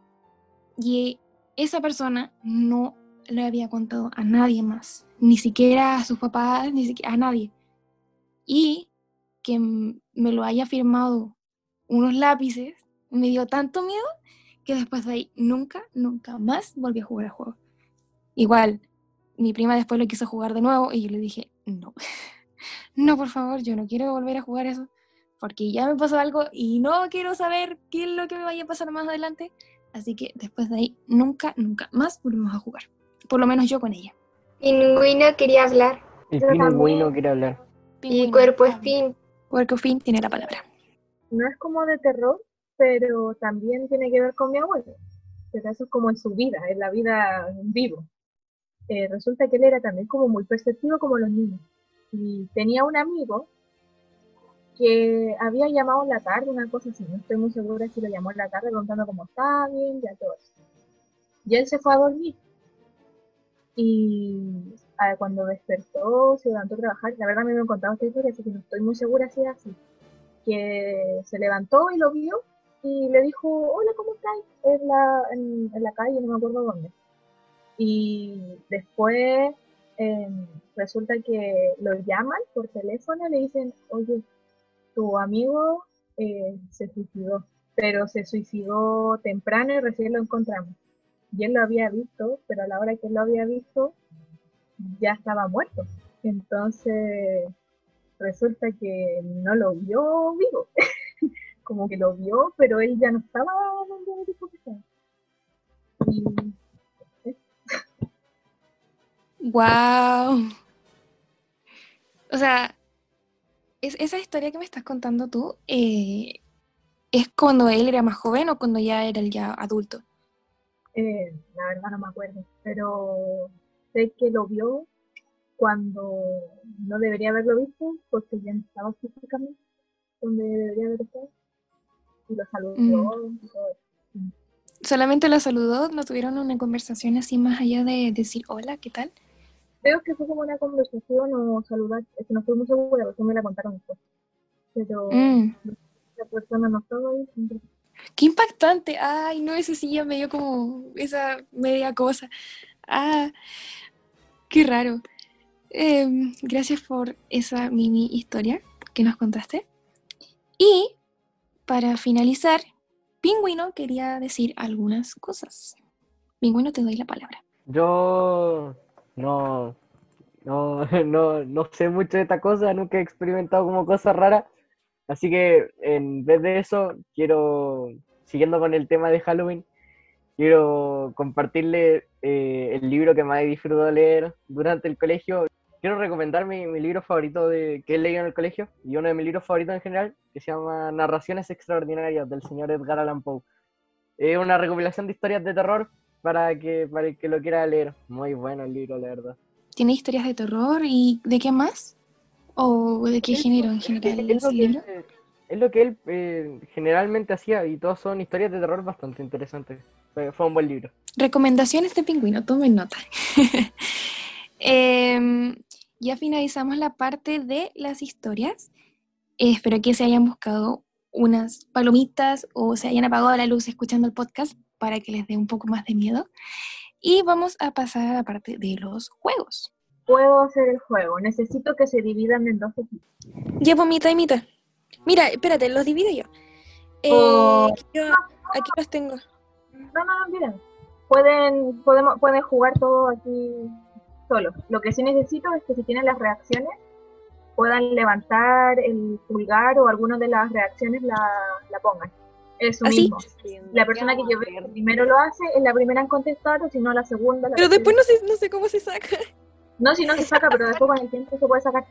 y esa persona no le había contado a nadie más, ni siquiera a sus papás, ni siquiera a nadie. Y que me lo haya firmado unos lápices me dio tanto miedo que después de ahí nunca, nunca más volví a jugar al juego. Igual, mi prima después lo quiso jugar de nuevo y yo le dije, no, no, por favor, yo no quiero volver a jugar eso porque ya me pasó algo y no quiero saber qué es lo que me vaya a pasar más adelante. Así que después de ahí, nunca, nunca más volvimos a jugar. Por lo menos yo con ella. Pingüino quería hablar. El pingüino quiere hablar. Y Pingüino, cuerpo habla. espín. Cuerpo fin tiene la palabra. No es como de terror, pero también tiene que ver con mi abuelo. Pero eso es como en su vida, en la vida en vivo. Eh, resulta que él era también como muy perceptivo como los niños. Y tenía un amigo que había llamado en la tarde, una cosa así, no estoy muy segura si lo llamó en la tarde preguntando cómo está, bien, ya todo eso. Y él se fue a dormir. Y ah, cuando despertó, se levantó a trabajar, la verdad me han contado esta historia, así que no estoy muy segura si es así. Que se levantó y lo vio y le dijo, hola, ¿cómo estás? En la, en la calle, no me acuerdo dónde. Y después em, resulta que lo llaman por teléfono y le dicen, oye, tu amigo eh, se suicidó, pero se suicidó temprano y recién lo encontramos. Y él lo había visto, pero a la hora que él lo había visto, ya estaba muerto. Entonces, resulta que no lo vio vivo. Como que lo vio, pero él ya no estaba donde dijo que estaba. Y ¡Wow! O sea, es, esa historia que me estás contando tú, eh, ¿es cuando él era más joven o cuando ya era el ya adulto? Eh, la verdad no me acuerdo, pero sé que lo vio cuando no debería haberlo visto, porque ya no estaba físicamente donde debería haber estado. Y lo saludó y todo eso. ¿Solamente la saludó? ¿No tuvieron una conversación así más allá de decir hola, qué tal? Creo que fue como una conversación o saludar, es que no estoy muy segura porque me la contaron después. Pero Mm, la persona no estaba ahí. entonces, ¡Qué impactante! Ay, no, ese sí ya me dio como esa media cosa. Ah, qué raro. Em, gracias por esa mini historia que nos contaste. Y para finalizar, Pingüino quería decir algunas cosas. Pingüino, te doy la palabra. Yo no, no, no, no sé mucho de esta cosa, nunca he experimentado como cosas raras. Así que en vez de eso, quiero, siguiendo con el tema de Halloween, quiero compartirle eh, el libro que más he disfrutado leer durante el colegio. Quiero recomendar mi, mi libro favorito de, que he leído en el colegio y uno de mis libros favoritos en general, que se llama Narraciones Extraordinarias del señor Edgar Allan Poe. Es una recopilación de historias de terror para que para el que lo quiera leer. Muy bueno el libro, la verdad. ¿Tiene historias de terror y de qué más? ¿O de qué género en general Es lo ese que, libro? él- es lo que él eh, generalmente hacía y todas son historias de terror bastante interesantes. Fue, fue un buen libro. Recomendaciones de pingüino, tomen nota. Em, ya finalizamos la parte de las historias. Eh, espero que se hayan buscado unas palomitas o se hayan apagado la luz escuchando el podcast para que les dé un poco más de miedo. Y vamos a pasar a la parte de los juegos. Puedo hacer el juego. Necesito que se dividan en dos equipos. Ya, pues mitad y mitad. Mira, espérate, los divido yo. Eh, Oh. yo aquí los tengo. No, no, no, miren. Pueden, podemos, pueden jugar todo aquí solos. Lo que sí necesito es que si tienen las reacciones, puedan levantar el pulgar o alguna de las reacciones la, la pongan. Eso ¿Ah, sí? mismo. La persona que primero lo hace es la primera en contestar o si no la segunda. La Pero después no sé, no sé cómo se saca. No, si no se saca, pero después con el tiempo se puede sacar.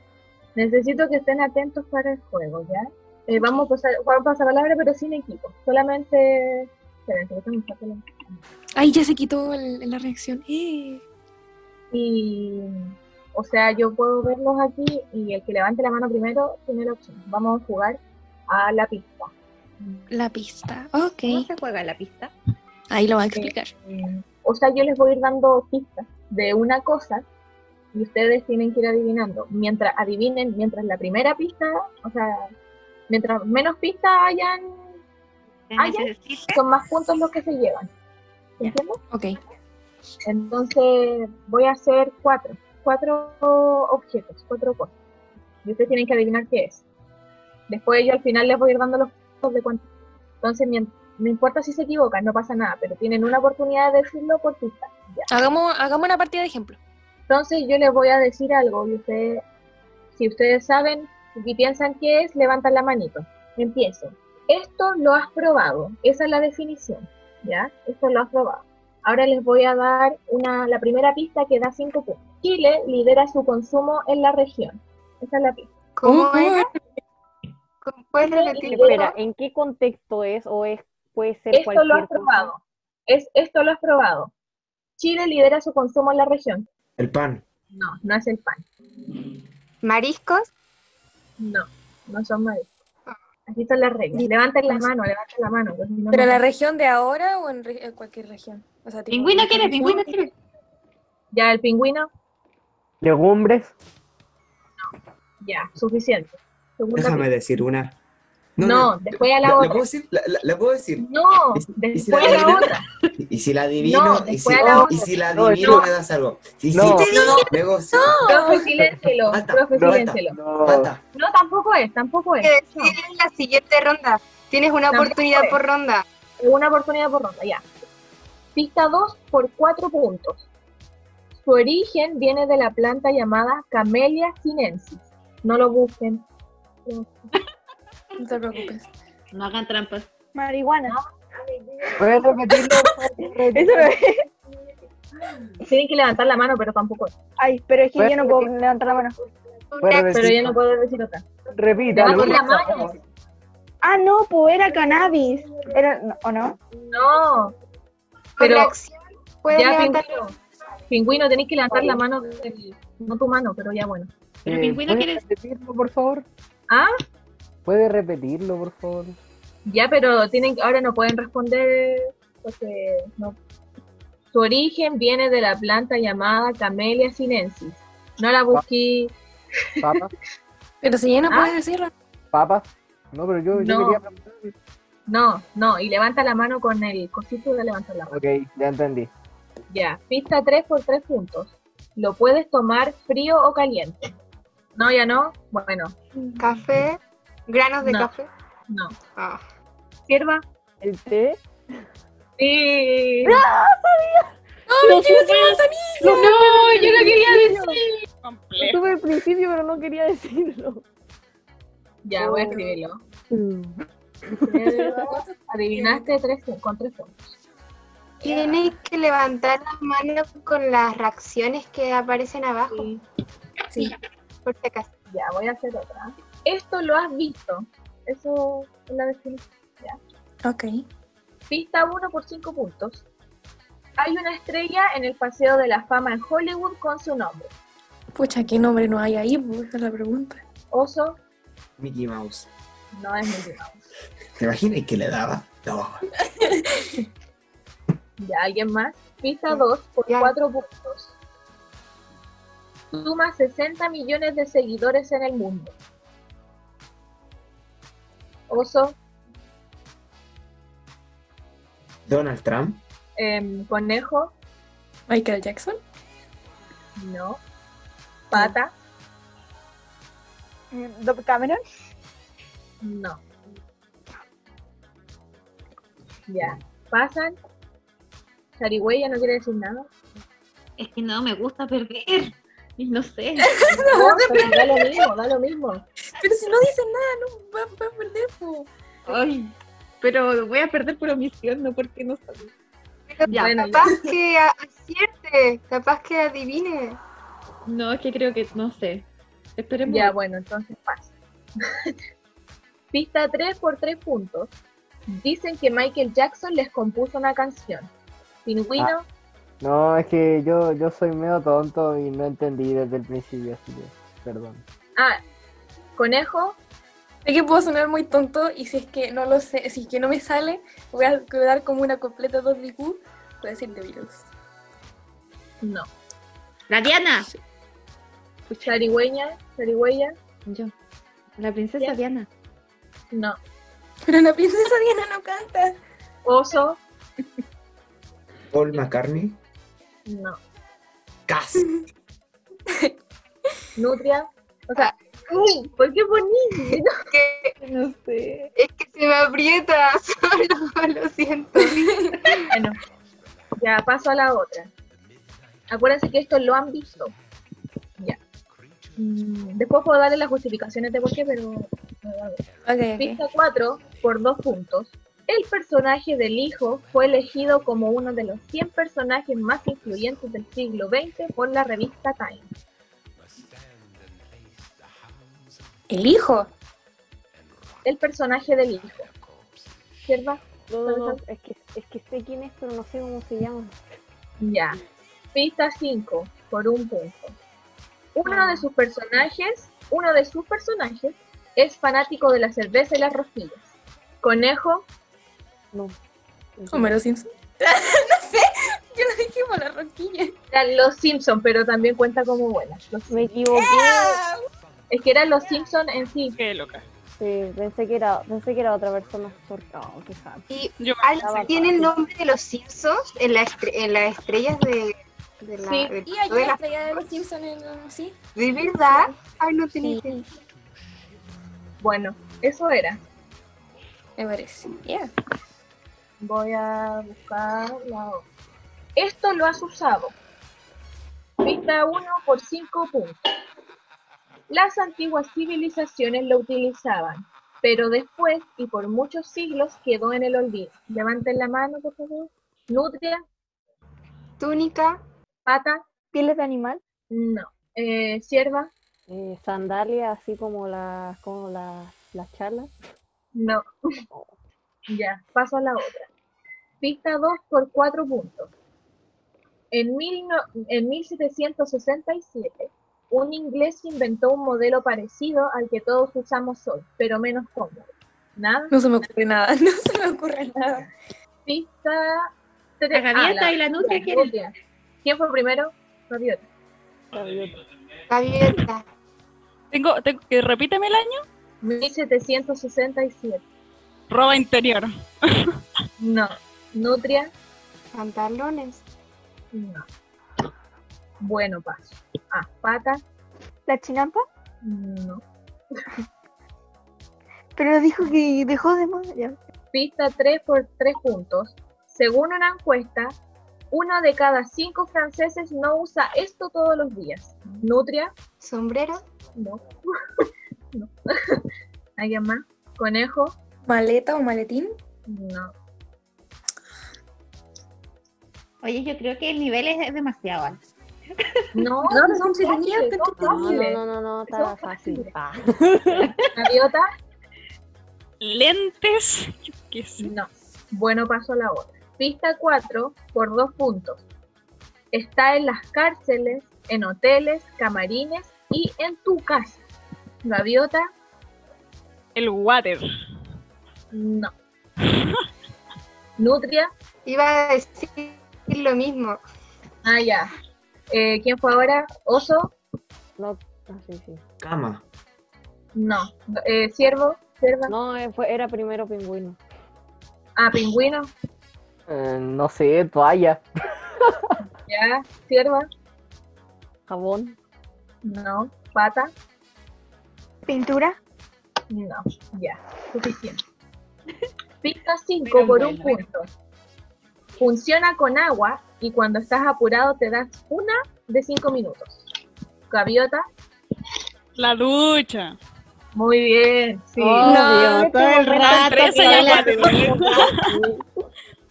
Necesito que estén atentos para el juego, ¿ya? Eh, vamos a pasar, vamos a pasar palabra, pero sin equipo. Solamente... Ay, ya se quitó el- la reacción. Eh. Y, o sea, yo puedo verlos aquí y el que levante la mano primero tiene la opción. Vamos a jugar a la pista. La pista. ¿Cómo Ok. se juega la pista? Ahí lo va a explicar. Eh, o sea, yo les voy a ir dando pistas de una cosa y ustedes tienen que ir adivinando. Mientras adivinen, mientras la primera pista, o sea, mientras menos pistas hayan, ya. son más puntos los que se llevan. ¿Entiendes? Ok. Entonces voy a hacer cuatro, cuatro objetos, cuatro cosas. Y ustedes tienen que adivinar qué es. Después yo al final les voy a ir dando los puntos de cuánto. Entonces, no importa si se equivocan, no pasa nada, pero tienen una oportunidad de decirlo por pista. Ya. Hagamos, hagamos una partida de ejemplo. Entonces yo les voy a decir algo y ustedes, si ustedes saben y piensan qué es, levantan la manito. Empiezo. Esto lo has probado. Esa es la definición. ¿Ya? Esto lo has probado. Ahora les voy a dar una, la primera pista que da cinco puntos. Chile lidera su consumo en la región. Esa es la pista. ¿Cómo ¿Cómo era? ¿Cómo- ¿Puedes repetir? Espera, ¿en qué contexto es o es puede ser Esto cualquier lo has cosa? probado. Es, esto lo has probado. Chile lidera su consumo en la región. El pan. No, no es el pan. ¿Mariscos? No, no son mariscos. Aquí están las reglas. Levanten la mano, levanten la mano. no, ¿Pero no- la región de ahora o en, re- en cualquier región? O sea, tipo, Pingüino quiere, pingüino quiere. Ya, el pingüino, Legumbres. ya, suficiente. Déjame decir una. No, después a la ¿La, otra. puedo decir? ¿La, la- la puedo decir? No, ¿Y si- y si después la a la adivino? otra. Y si la adivino, No, y, si, la y si la No, adivino no. me das algo. Si, No. si me gozo. Profe, siléncielo. Falta, Profe, falta. siléncielo. No. No, tampoco es, tampoco es. Tienes No. en la siguiente ronda. Tienes una Tampoco oportunidad es. por ronda. Una oportunidad por ronda, ya. Pista 2 por 4 puntos. Su origen viene de la planta llamada Camellia sinensis. No lo busquen. No te preocupes. No hagan trampas. Marihuana. ¿Puedes repetirlo? Eso no es. Tienen que levantar la mano, pero tampoco. Ay, pero es que yo no puedo levantar la mano. ¿Puedes Pero yo no puedo decir otra. Repítalo. Levanten la mano. Ah, no, pues era cannabis. Era, no, ¿O no? No. Pero ya, pingüino. Pingüino, tenéis que levantar la mano. del- No tu mano, pero ya bueno. Pero Eh, pingüino ¿puedes quiere- repetirlo, por favor? Ah, ¿Puedes repetirlo, por favor? ya, pero tienen ahora no pueden responder porque no. Su origen viene de la planta llamada Camellia sinensis. No la busqué. ¿Papas? Pero si ya no Ah. puedes decirlo. ¿Papas? No, pero yo, yo quería preguntar. No, no, y levanta la mano con el cosito de levantar la mano. Ok, ya entendí. Ya, pista 3 por 3 puntos. Lo puedes tomar frío o caliente. No, ya no. Bueno, Café. Granos de No. café. no. Ah. ¿Sierva? ¿El té? Sí. ¡No, quiero decir manzanilla! No, yo lo quería decir. Complejo. Estuve al principio, pero no quería decirlo. Ya, voy a escribirlo. Adivinaste tres, con tres puntos. Tienes que levantar las manos con las reacciones que aparecen abajo. Sí. Sí. Ya, voy a hacer otra. Esto lo has visto. Eso es la definición. Ok. Pista 1 por 5 puntos. Hay una estrella en el Paseo de la Fama en Hollywood con su nombre. Pucha, ¿qué nombre no hay ahí? Pues, esa es la pregunta. Oso, Mickey Mouse. no es Mickey Mouse. ¿Te imaginas que le daba? No. Ya, ¿alguien más? Pista 2 por Ya. 4 puntos. Suma 60 millones de seguidores en el mundo. Oso, Donald Trump. em, conejo, Michael Jackson. no. Pata, Eh, Dove Cameron. no. Ya, pasan. Sarigüeya no quiere decir nada. Es que no me gusta perder. Y no sé. No, pero da lo mismo, da lo mismo. Pero si no dicen nada, no va, va a perder, po. Ay, pero voy a perder por omisión, no porque no sabía. Pero Ya, bueno, ya. capaz que acierte, capaz que adivine. No, es que creo que no sé. Esperemos. Ya, bueno, entonces pasa. Pista 3 por 3 puntos. Dicen que Michael Jackson les compuso una canción. Pingüino, No, es que yo, yo soy medio tonto y no entendí desde el principio, así que perdón. ah, conejo, Sé que puedo sonar muy tonto y si es que no lo sé, si es que no me sale, voy a quedar como una completa 2 DQ, voy a decir The Beatles. no. La Diana. Sarigüeña, Sarigüeya, Yo. La princesa Ya. Diana. no. Pero la princesa Diana no canta. Oso, Paul McCartney. No. Casi. Nutria, o sea, uy, ¿por qué? Que, No sé. es que se me aprieta solo, lo siento. Bueno, ya paso a la otra. Acuérdense que esto lo han visto. Ya. Mm, Después puedo darle las justificaciones de por qué, pero... Ok. Pista 4 por 2 puntos. El personaje del hijo fue elegido como uno de los 100 personajes más influyentes del siglo XX por la revista Time. El hijo. El personaje del hijo. ¿Cierto? No, no, no, es que, es que sé quién es, pero no sé cómo se llama. Ya. Pista 5 por un punto. Uno de sus personajes, uno de sus personajes es fanático de la cerveza y las rosquillas. Conejo, No. Homero Simpson. no sé, yo lo dije por la roquilla. eran los Simpson, pero también cuenta como buena. Los- Me equivoqué. es que eran los Simpson en sí. Qué loca. Sí, pensé que era, pensé que era otra persona. Por... Oh, qué sad. ¿Y alguien tiene el nombre de los Simpsons en, la estre- en las estrellas de, de la... Sí. de- Y hay una la- estrella de los Simpsons en sí. ¿De verdad? Ay, no tenía Sí. Bueno, eso era. Me parece. Yeah. Voy a buscar la otra. Esto lo has usado. Pista 1 por 5 puntos. Las antiguas civilizaciones lo utilizaban, pero después y por muchos siglos quedó en el olvido. Levanten la mano, por favor. Nutria, Túnica, pata, ¿Pieles de animal? no. Eh, sierva, Eh, sandalia, así como las como las las charlas. no. ya, paso a la otra. Pista 2 por 4 puntos. En, mil no- en 1767, un inglés inventó un modelo parecido al que todos usamos hoy, pero menos cómodo. ¿Nada? No se me ocurre nada, no se me ocurre nada. Pista 3. La gaviota y la nutria, ¿quién? ¿Quién fue primero? Gaviota. Gaviota, Tengo, tengo que repíteme el año. 1767. Roba interior. No. Nutria. pantalones. No. Bueno, paso. Ah, pata. ¿La chinampa? No. Pero dijo que dejó de moda. ya. Pista 3 por 3 puntos. Según una encuesta, uno de cada cinco franceses no usa esto todos los días. Nutria. Sombrero, No. no. ¿Alguien más? Conejo. ¿Maleta o maletín? No. Oye, yo creo que el nivel es demasiado alto. No, No, no, son No, no, no, no, está fácil. Gaviota. Lentes. Yo qué sé. No. Bueno, paso a la otra. Pista 4 por 2 puntos. Está en las cárceles, en hoteles, camarines y en tu casa. Gaviota, El water. no. Nutria, Iba a decir lo mismo. ah, ya. Eh, ¿Quién fue ahora? Oso, No, ah, sí, sí. Cama. no. Eh, Ciervo, Cierva, No, eh, fue, era primero pingüino. ah, Pingüino, Eh, no sé, toalla. ya. Cierva, Jabón. no. Pata, ¿Pintura? no. Ya, suficiente. Pista 5 por un punto. Funciona con agua y cuando estás apurado te das una de 5 minutos. Gaviota, La ducha. muy bien, sí. No, todo el rato.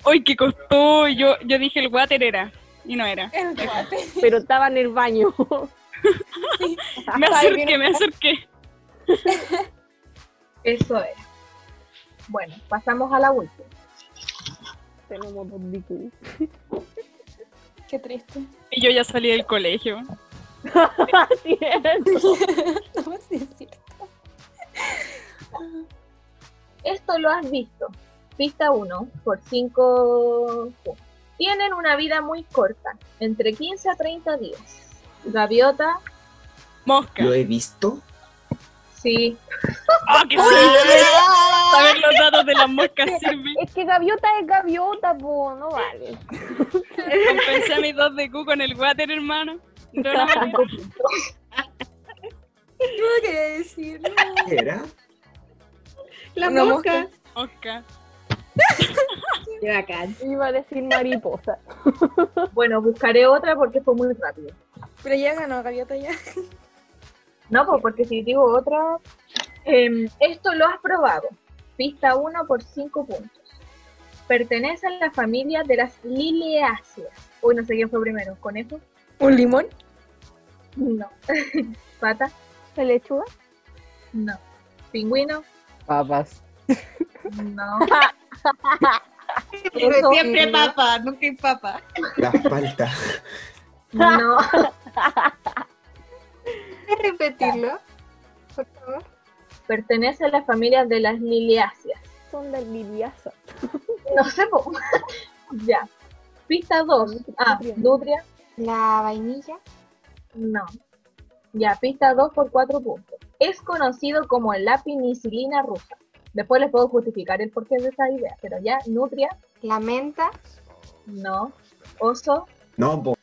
Uy, que costó. Yo, yo dije el water era. Y no era. El guate. Pero estaba en el baño. Me acerqué, me acerqué. Eso es. Bueno, pasamos a la última. Tenemos dos DQ. Qué triste. Y yo ya salí del colegio. No, sí es cierto. Esto lo has visto. Pista 1 por 5 puntos. Tienen una vida muy corta, entre 15 a 30 días. Gaviota, Mosca. Lo he visto. Sí. ¡Ah, qué sirve! Saber los datos de las moscas sirve. Es que gaviota es gaviota, po, no vale. Compensé mis dos de Q con el water, hermano. No, no, no. No quería decirlo. ¿Qué era? La Una mosca. Mosca. Qué bacán. Iba a decir mariposa. Bueno, buscaré otra porque fue muy rápido. Pero ya ganó Gaviota ya. No, pues porque si digo otra. em, esto lo has probado. Pista 1 por 5 puntos. Pertenece a la familia de las liliáceas. Uy, no sé quién fue primero. ¿Conejo? ¿Un limón? No. ¿Pata? ¿Se lechuga? No. ¿Pingüino? Papas. No. Oso? siempre papa, nunca hay papa. La palta. No. ¿Puedes repetirlo? Por favor. Pertenece a la familia de las liliáceas. Son las liliasas. No sé, ya. Pista 2. Ah, nutria. La vainilla. No. Ya, pista 2 por 4 puntos. Es conocido como la penicilina rusa. Después les puedo justificar el porqué de esa idea, pero ya, nutria, La menta. no. Oso, No, po.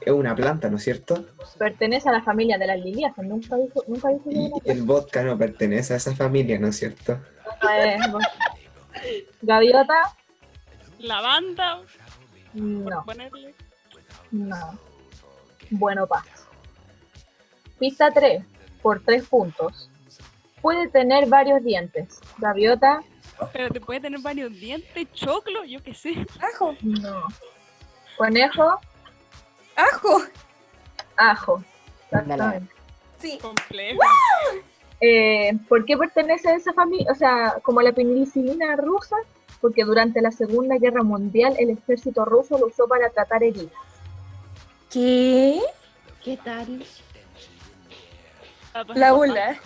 Es una planta, ¿no es cierto? pertenece a la familia de las liliáceas. Nunca dijo, nunca dijo Y el vodka no pertenece a esa familia, ¿no es cierto? Gaviota, Lavanda. no. Ponerle. No. Bueno, paso. Pista 3, por 3 puntos. Puede tener varios dientes. Gaviota, Pero te puede tener varios dientes, choclo, yo qué sé. Ajo. no. Conejo, Ajo. ajo. Exactamente. Sí. Complejo. Eh, ¿Por qué pertenece a esa familia? O sea, como la penicilina rusa, porque durante la Segunda Guerra Mundial el ejército ruso lo usó para tratar heridas. ¿Qué? ¿Qué tal? La bula.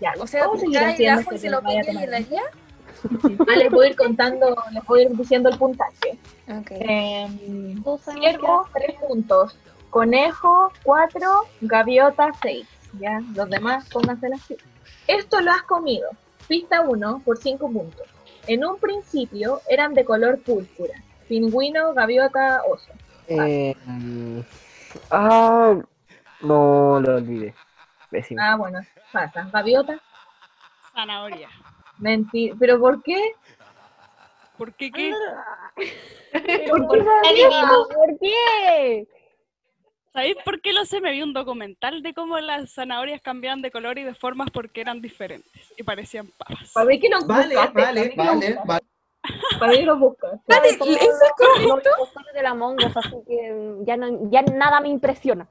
Ya, O sea, el ajo y se que lo y tomando. la haría. Ah, les voy a ir contando, les voy a ir diciendo el puntaje. Ok. Em, Ciervo, 3 puntos. Conejo, 4. Gaviota, 6. Ya, los demás, pónganse las pilas. Esto lo has comido. Pista 1 por 5 puntos. En un principio eran de color púrpura. Pingüino, gaviota, oso. Eh, ah, no lo olvidé. Ah, bueno, pasa. Gaviota, Zanahoria. Mentira. ¿Pero por qué? ¿Por qué qué? ¿Por qué? ¿Por qué? ¿Sabéis por qué lo sé? Me vi un documental de cómo las zanahorias cambiaban de color y de formas porque eran diferentes y parecían papas. ¿Para ver lo Vale, buscaste? vale, ¿Para vale, vale. ¿Para qué lo buscas? Espérate, ¿eso es correcto? De la Us, así que ya, no, ya nada me impresiona.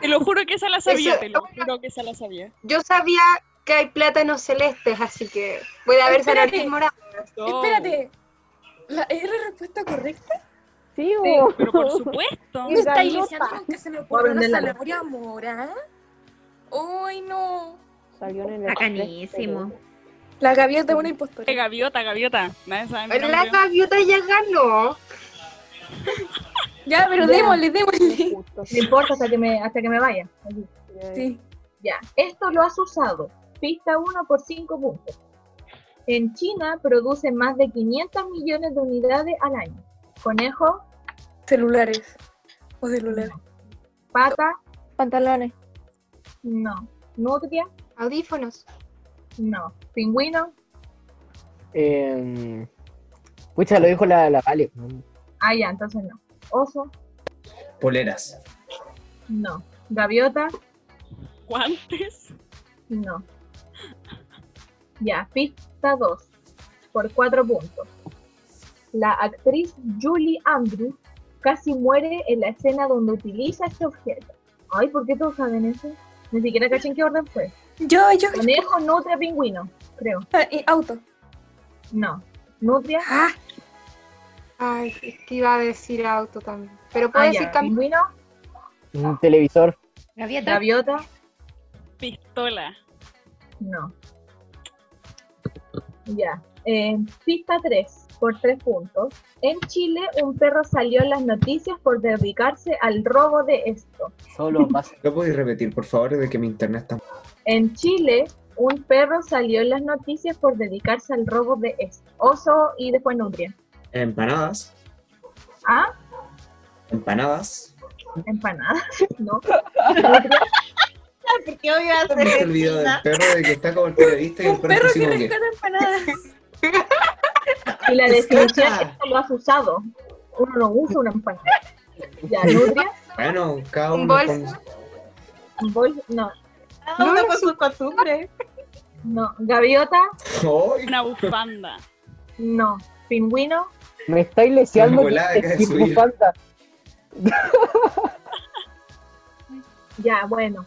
Te lo juro que esa la sabía, Eso- te lo juro que esa la sabía. Yo sabía que hay plátanos celestes, así que puede haber Espérate. zanahorias moradas. No. Espérate. ¿La, ¿Es la respuesta correcta? Sí. Pero por supuesto. ¿Me estáis diciendo que se me ocurre una zanahoria mora? ¡Uy, no! Salió en el Bacanísimo. La gaviota es una impostora. Gaviota, gaviota. Nadie sabe mi Pero la gaviota ya ganó. Ya, pero Ya. démosle, démosle. No importa hasta que me, hasta que me vaya. Sí. Ya, esto lo has usado. Pista 1 por 5 puntos. En China produce más de 500 millones de unidades al año. Conejo, Celulares. O celulares. pata, Pantalones. no. Nutria, Audífonos. no. Pingüino, Eh, pucha, lo dijo la, la Vale. ah ya, entonces no. Oso, Poleras. no. Gaviota, ¿Guantes? no. Ya, pista 2 por 4 puntos. La actriz Julie Andrews casi muere en la escena donde utiliza este objeto. Ay, ¿por qué todos saben eso? Ni siquiera caché en qué orden fue. Yo, yo. Conejo, nutria, pingüino, creo. Ah, y auto. No. Nutria, Ah, Ay, es que iba a decir auto también. Pero ah, puedo ya. decir cam- pingüino, Un televisor. Gaviota. gaviota, Pistola. no. Ya. Eh, pista 3 por 3 puntos. En Chile, un perro salió en las noticias por dedicarse al robo de esto. Solo pasa. ¿Lo podéis repetir, por favor, de que mi internet está... En Chile, un perro salió en las noticias por dedicarse al robo de esto. Oso y después nutria. Empanadas. ¿Ah? Empanadas. Empanadas. No. Nutria. ¿Por qué voy a ¿Viste el video del perro de que está como el periodista y el perro como que... empanadas. Y la definición Rescata. es que lo has usado. Uno no usa una empanada. Ya, nutria. Bueno, cada Un uno bolso. Un bol- no. Cada uno con sus costumbres. No. Gaviota. con... ¡Ay! Una bufanda. No. Pingüino. Me estáis leseando. Bufanda. Ya, bueno.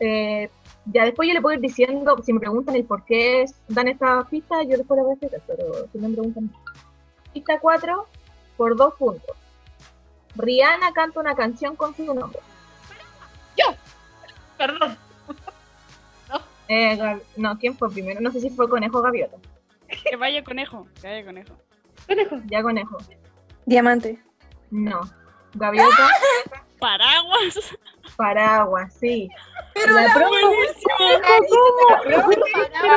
Eh, ya después yo le puedo ir diciendo, si me preguntan el por qué es- dan esta pista, yo después la voy a hacer, pero si no me preguntan. Pista 4 por 2 puntos. Rihanna canta una canción con su nombre. Perdón. Eh, no, ¿quién fue primero? No sé si fue Conejo o Gaviota. Que vaya conejo. Que vaya conejo. Ya Conejo. Diamante. No. Gaviota, Paraguas. Paraguas, sí. Pero la la profe, buenísima.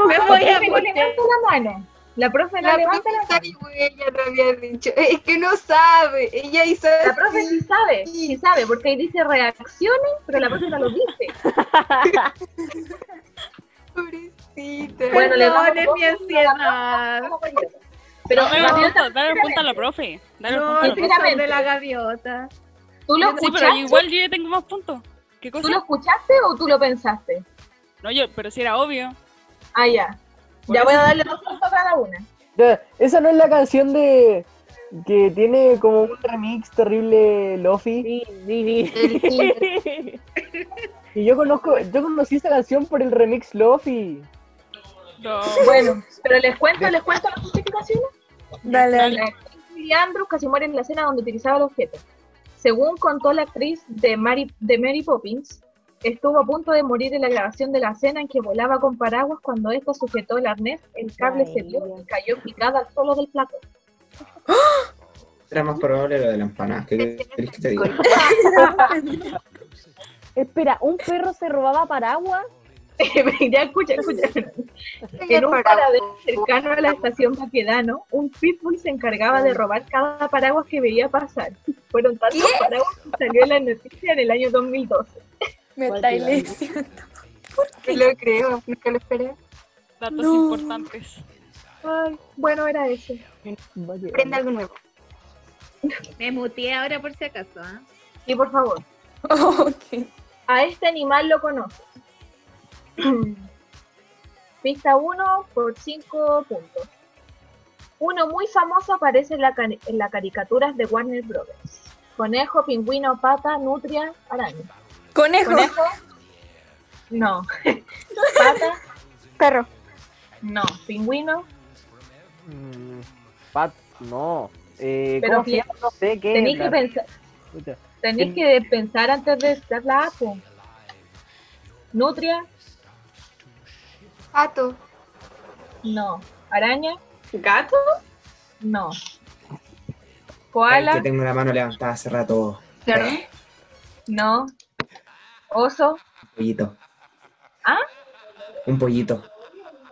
Me voy a no poner. la mano. La profe no La levanta profe la mano. ella lo había dicho. Es que no sabe. Ella hizo La profe sí sabe, sí sabe, porque ahí dice reacciones, pero la profe no lo dice. Pobrecita. Bueno, le dos mi la ansiedad. Pero Dale un Gaviota, punto, dale un punto a la profe. Dale un No, punto a la profe. De la gaviota. ¿tú lo Sí, pero igual yo ya tengo más puntos. ¿Qué cosa? ¿Tú lo escuchaste o tú lo pensaste? No, yo, pero si era obvio. Ah, ya. Por Ya eso. voy a darle dos puntos a cada una. Ya, Esa no es la canción de. que tiene como un remix terrible Lofi. Sí, sí, sí. Y yo conozco, yo conocí esa canción por el remix Lofi. No. Bueno, pero les cuento, les cuento las justificaciones. Dale, Dale. La actriz Julie Andrews casi muere en la escena donde utilizaba el objeto. Según contó la actriz de Mary, de Mary Poppins, estuvo a punto de morir en la grabación de la escena en que volaba con paraguas cuando ésta sujetó el arnés, el cable se dio y cayó picada al suelo del plato. Era más probable lo de la empanada. ¿Qué querés que te diga? Espera, ¿un perro se robaba paraguas? ya escucha, escucha. En un paradero cercano a la estación Baquedano, un pitbull se encargaba de robar cada paraguas que veía pasar. Fueron tantos ¿Qué? paraguas que salió en la noticia en el año 2012. Me está lesionando. No lo creo, nunca lo esperé. Datos No. importantes. Ay, bueno, era eso. Prende algo nuevo. Me muteé ahora por si acaso. ¿ah? Sí, por favor. Ok. A este animal lo conoces. Pista 1 por 5 puntos. Uno muy famoso aparece en, la cari- en las caricaturas de Warner Brothers. Conejo, pingüino, pata, nutria, araña. Conejo. Conejo. No. Pata. Perro. No. Pingüino. Mm, Pat, no. Eh, Pero sé qué. Tenéis que pensar, tenéis que pensar antes de dar la apo. Nutria, Pato. no. Araña, ¿Gato? no. Ay, Koala, que tengo la mano levantada hace rato. Cerdo. Eh, no. Oso, un pollito. ¿Ah? Un pollito.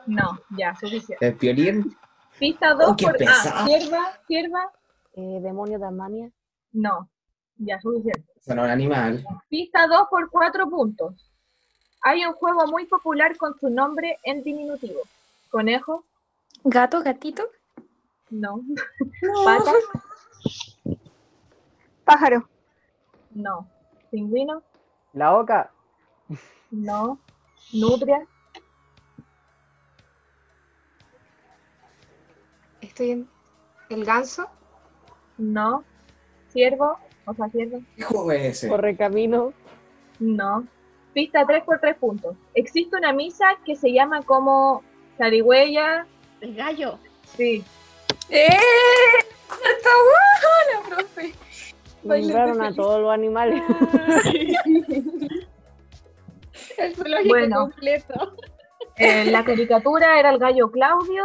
no. Ya, suficiente. El violín. Pista 2 Oh, qué por. Ah, pesado. sierva, sierva, Eh, demonio de Tasmania. no. Ya, suficiente. Sonó un animal. Pista 2 por 4 puntos. Hay un juego muy popular con su nombre en diminutivo. Conejo, Gato, gatito. no. No. Pata, Pájaro. no. Pingüino, La oca. no. Nutria, Estoy en. El ganso. no. Ciervo, o sea, ciervo, ¿Qué juego es ese? No. Pista 3 por 3 puntos. Existe una misa que se llama como zarigüeya, El gallo. sí. ¡Eh! ¡Está buena, profe! Nombraron a todos los animales. El zoológico Bueno. completo. Eh, la caricatura era el gallo Claudio,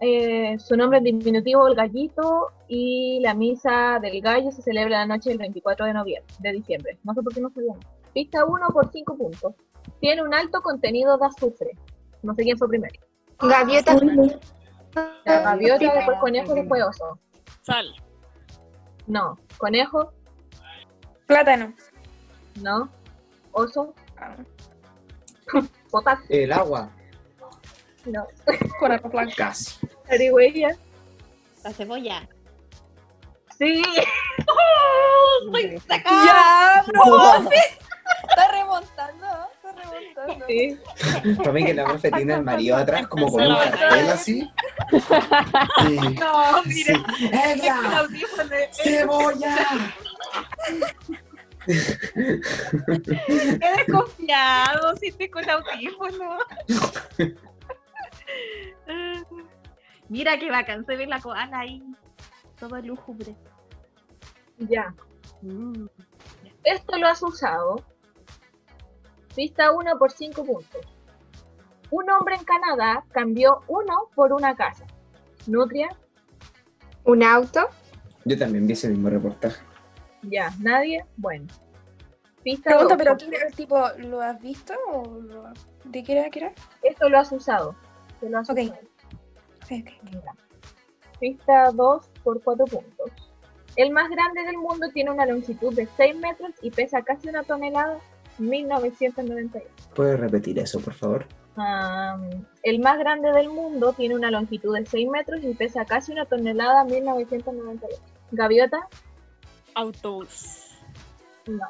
eh, su nombre en diminutivo el gallito y la misa del gallo se celebra la noche del 24 de noviembre, de diciembre. No sé por qué no sabían. Pista 1 por 5 puntos. Tiene un alto contenido de azufre. No sé quién fue primero. Gaviota. La gaviota, después conejo, después oso. Sal. No. Conejo, Plátano. no. Oso, Ah, potasio, El agua. no. Con arroz blanco. Casi. Zarigüeya, La cebolla. sí. ¡Soy ¡Ya, profe! Está remontando, está remontando. sí. Para mí que la profe tiene el marido atrás como con un cartel así. Y- No, sí. mire. El ¡Ella! ¡Cebolla! Qué desconfiado, si estoy con audífono. Mira qué bacán, se ve la koala ahí. Todo lúgubre. Ya. Esto lo has usado. Pista 1 por 5 puntos. Un hombre en Canadá cambió uno por una casa. Nutria, Un auto. Yo también vi ese mismo reportaje. ya. Nadie, bueno. Pista Pregunta, dos, pero por- ¿quién era el tipo? ¿Lo has visto o lo... de qué era? ¿Qué era? Esto lo has usado. Te lo has Ok. usado. Pista 2 por 4 puntos. El más grande del mundo tiene una longitud de 6 metros y pesa casi una tonelada. 1998. ¿Puedes repetir eso, por favor? Am, el más grande del mundo tiene una longitud de 6 metros y pesa casi una tonelada 1998. Gaviota, Autobús. no.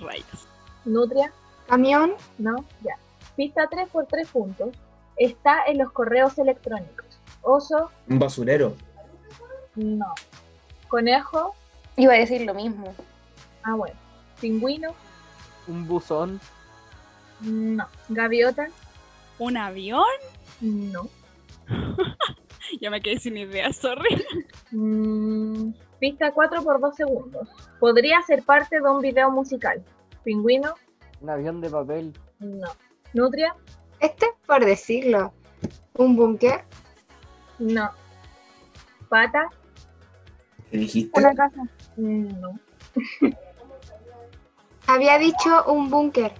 Rayos. Nutria, Camión. no. Ya. Pista 3 por 3 puntos. Está en los correos electrónicos. Oso, Un basurero. no. Conejo, Iba a decir lo mismo. ah bueno. Pingüino, Un buzón. no. Gaviota, ¿Un avión? no. Ya me quedé sin idea, sorry. Mm, pista 4 por 2 segundos. Podría ser parte de un video musical. Pingüino, Un avión de papel. no. Nutria, Este, por decirlo. Un búnker. no. Pata, ¿Qué dijiste? Una casa. no. Había dicho un búnker.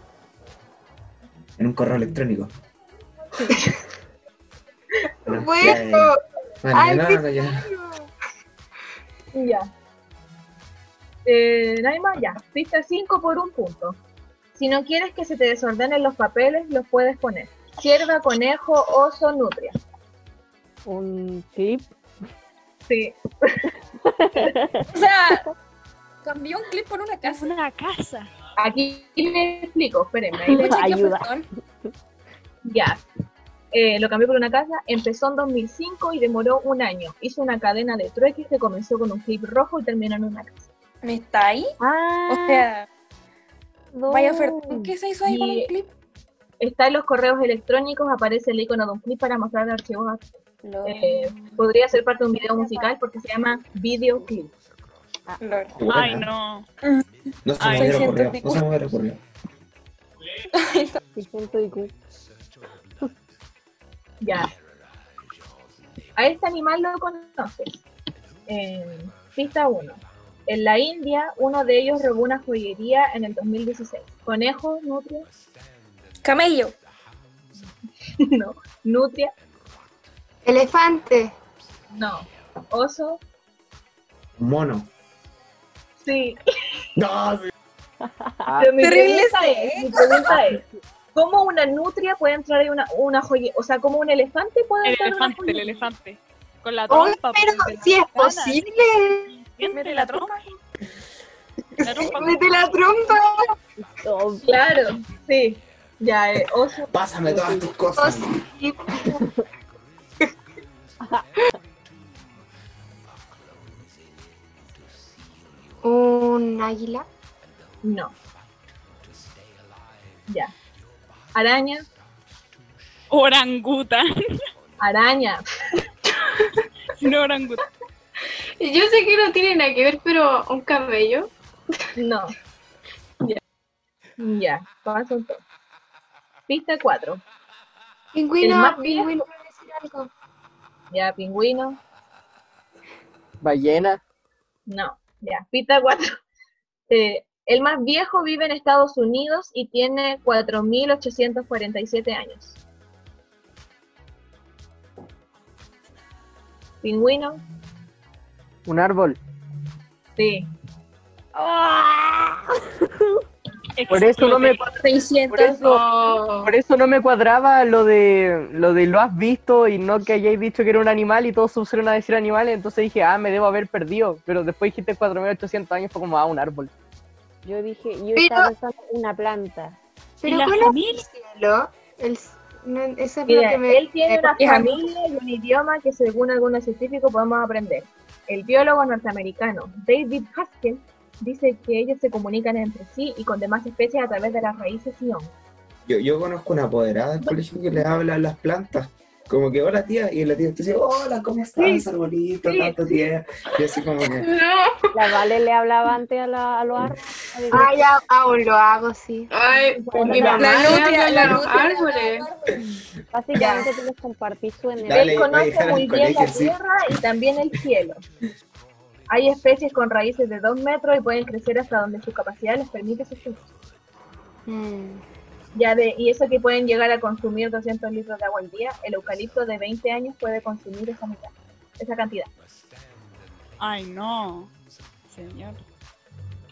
En un correo electrónico. Bueno, ya, Bueno. ya. Bueno, Ay, ya, qué no, ya. Ya. Eh, ¿Nadie más? Ya. Pista 5 por un punto. Si no quieres que se te desordenen los papeles, los puedes poner. Cierva, conejo, oso, nutria. Un clip. Sí. O sea, cambió un clip por una casa. una casa. Aquí le explico, espérenme. ahí le- Pucha, qué Ayuda. Ya. Eh, lo cambió por una casa. Empezó en 2005 y demoró un año. Hizo una cadena de trueques que comenzó con un clip rojo y terminó en una casa. ¿Me está ahí? Ah, O sea, vaya no. ofertón. ¿Qué se hizo ahí con Y- un clip? Está en los correos electrónicos, aparece el icono de un clip para mostrar archivos. Lol. Eh, podría ser parte de un video musical porque se llama Videoclip. Ay, no. No se me hubiera 600 ocurrido. y No se me hubiera ocurrido. Ya. A este animal lo conoces. Eh, pista 1. En la India, uno de ellos robó una joyería en el 2016. Conejo, nutria, Camello. no. Nutria, Elefante. no. Oso, Mono. Sí. No, sí. Ah, Pero mi Terrible pregunta es, mi pregunta es, ¿cómo una nutria puede entrar en una, una joyería? O sea, ¿cómo un elefante puede entrar en una elefante, el elefante. Con la trompa. pero pues, de si es posible. Siente la trompa. La trompa. Mete la trompa. Oh, Claro, sí. Ya, eh, oso, Pásame todas tus cosas. Un águila. no. Ya. Araña, Orangutan. araña. No orangutan. Yo sé que no tiene nada que ver, pero un cabello. No. Ya. Ya, paso todo. Pista 4. El Pingüino. Pingüino. ¿puedo decir algo? Ya, pingüino. Ballena. No. Ya, pista 4. Eh, el más viejo vive en Estados Unidos y tiene 4.847 años. Pingüino. Un árbol. Sí. Por eso no me, 600. por eso, por eso no me cuadraba lo de lo de lo has visto y no que hayáis dicho que era un animal y todos se pusieron a decir animales, entonces dije, ah, me debo haber perdido, pero después dijiste 4800 años fue como, ah, un árbol. Yo dije, yo Pero- estaba pensando en una planta. Pero la ¿cuál es el cielo? El, s- no, eso es Mira, lo que me. él tiene me una familia y un idioma que según algunos científicos podemos aprender. El biólogo norteamericano David Haskell dice que ellos se comunican entre sí y con demás especies a través de las raíces y hongos. Yo, yo conozco una apoderada del colegio que le habla a las plantas. Como que, hola tía, y la tía te dice, hola, ¿cómo estás, arbolito? sí. Tanto tiempo. Y así como que, No. La Vale le hablaba antes a, la, a los árboles. Ya, aún lo hago, sí. Ay, mi La mamá le nutria, habla a la los árboles. Básicamente tú les compartís su energía. Él conoce muy bien colegio, la sí. tierra y también el cielo. Hay especies con raíces de 2 metros y pueden crecer hasta donde su capacidad les permite sostenerse. Mm. Ya de, y eso que pueden llegar a consumir 200 litros de agua al día, el eucalipto de 20 años puede consumir esa mitad, esa cantidad. Ay, no. Señor.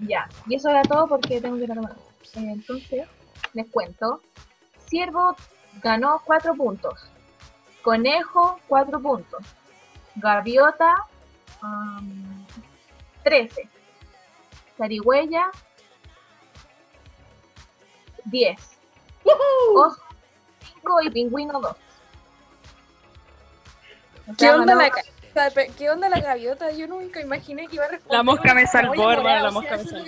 Ya, y eso era todo porque tengo que tomar. Entonces, les cuento. Ciervo ganó 4 puntos. Conejo, 4 puntos. Gaviota, um, 13. Zarigüeya, 10. Oso, 5 y pingüino, 2. ¿Qué onda la ¿Qué onda la gaviota? Yo nunca imaginé que iba a responder. La mosca me salvó, hermano, la mosca me salvó.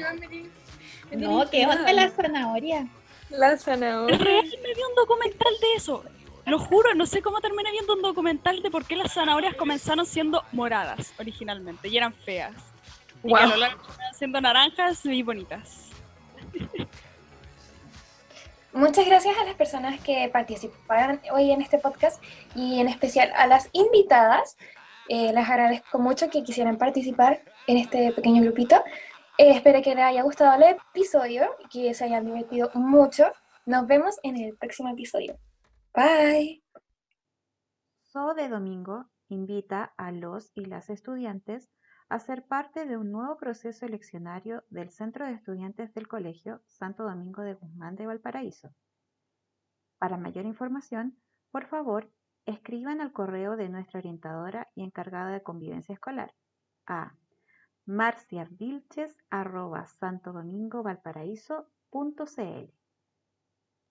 No, ¿qué onda la zanahoria? La zanahoria. Real me vi un documental de eso. Lo juro, no sé cómo terminé viendo un documental de por qué las zanahorias comenzaron siendo moradas originalmente y eran feas. Y que siendo naranjas y bonitas. Muchas gracias a las personas que participaron hoy en este podcast y en especial a las invitadas. Eh, les agradezco mucho que quisieran participar en este pequeño grupito. Eh, espero que les haya gustado el episodio y que se hayan divertido mucho. Nos vemos en el próximo episodio. Bye. Zoo de Domingo invita a los y las estudiantes a ser parte de un nuevo proceso eleccionario del Centro de Estudiantes del Colegio Santo Domingo de Guzmán de Valparaíso. Para mayor información, por favor, escriban al correo de nuestra orientadora y encargada de convivencia escolar a marciavilches.santodomingovalparaíso.cl.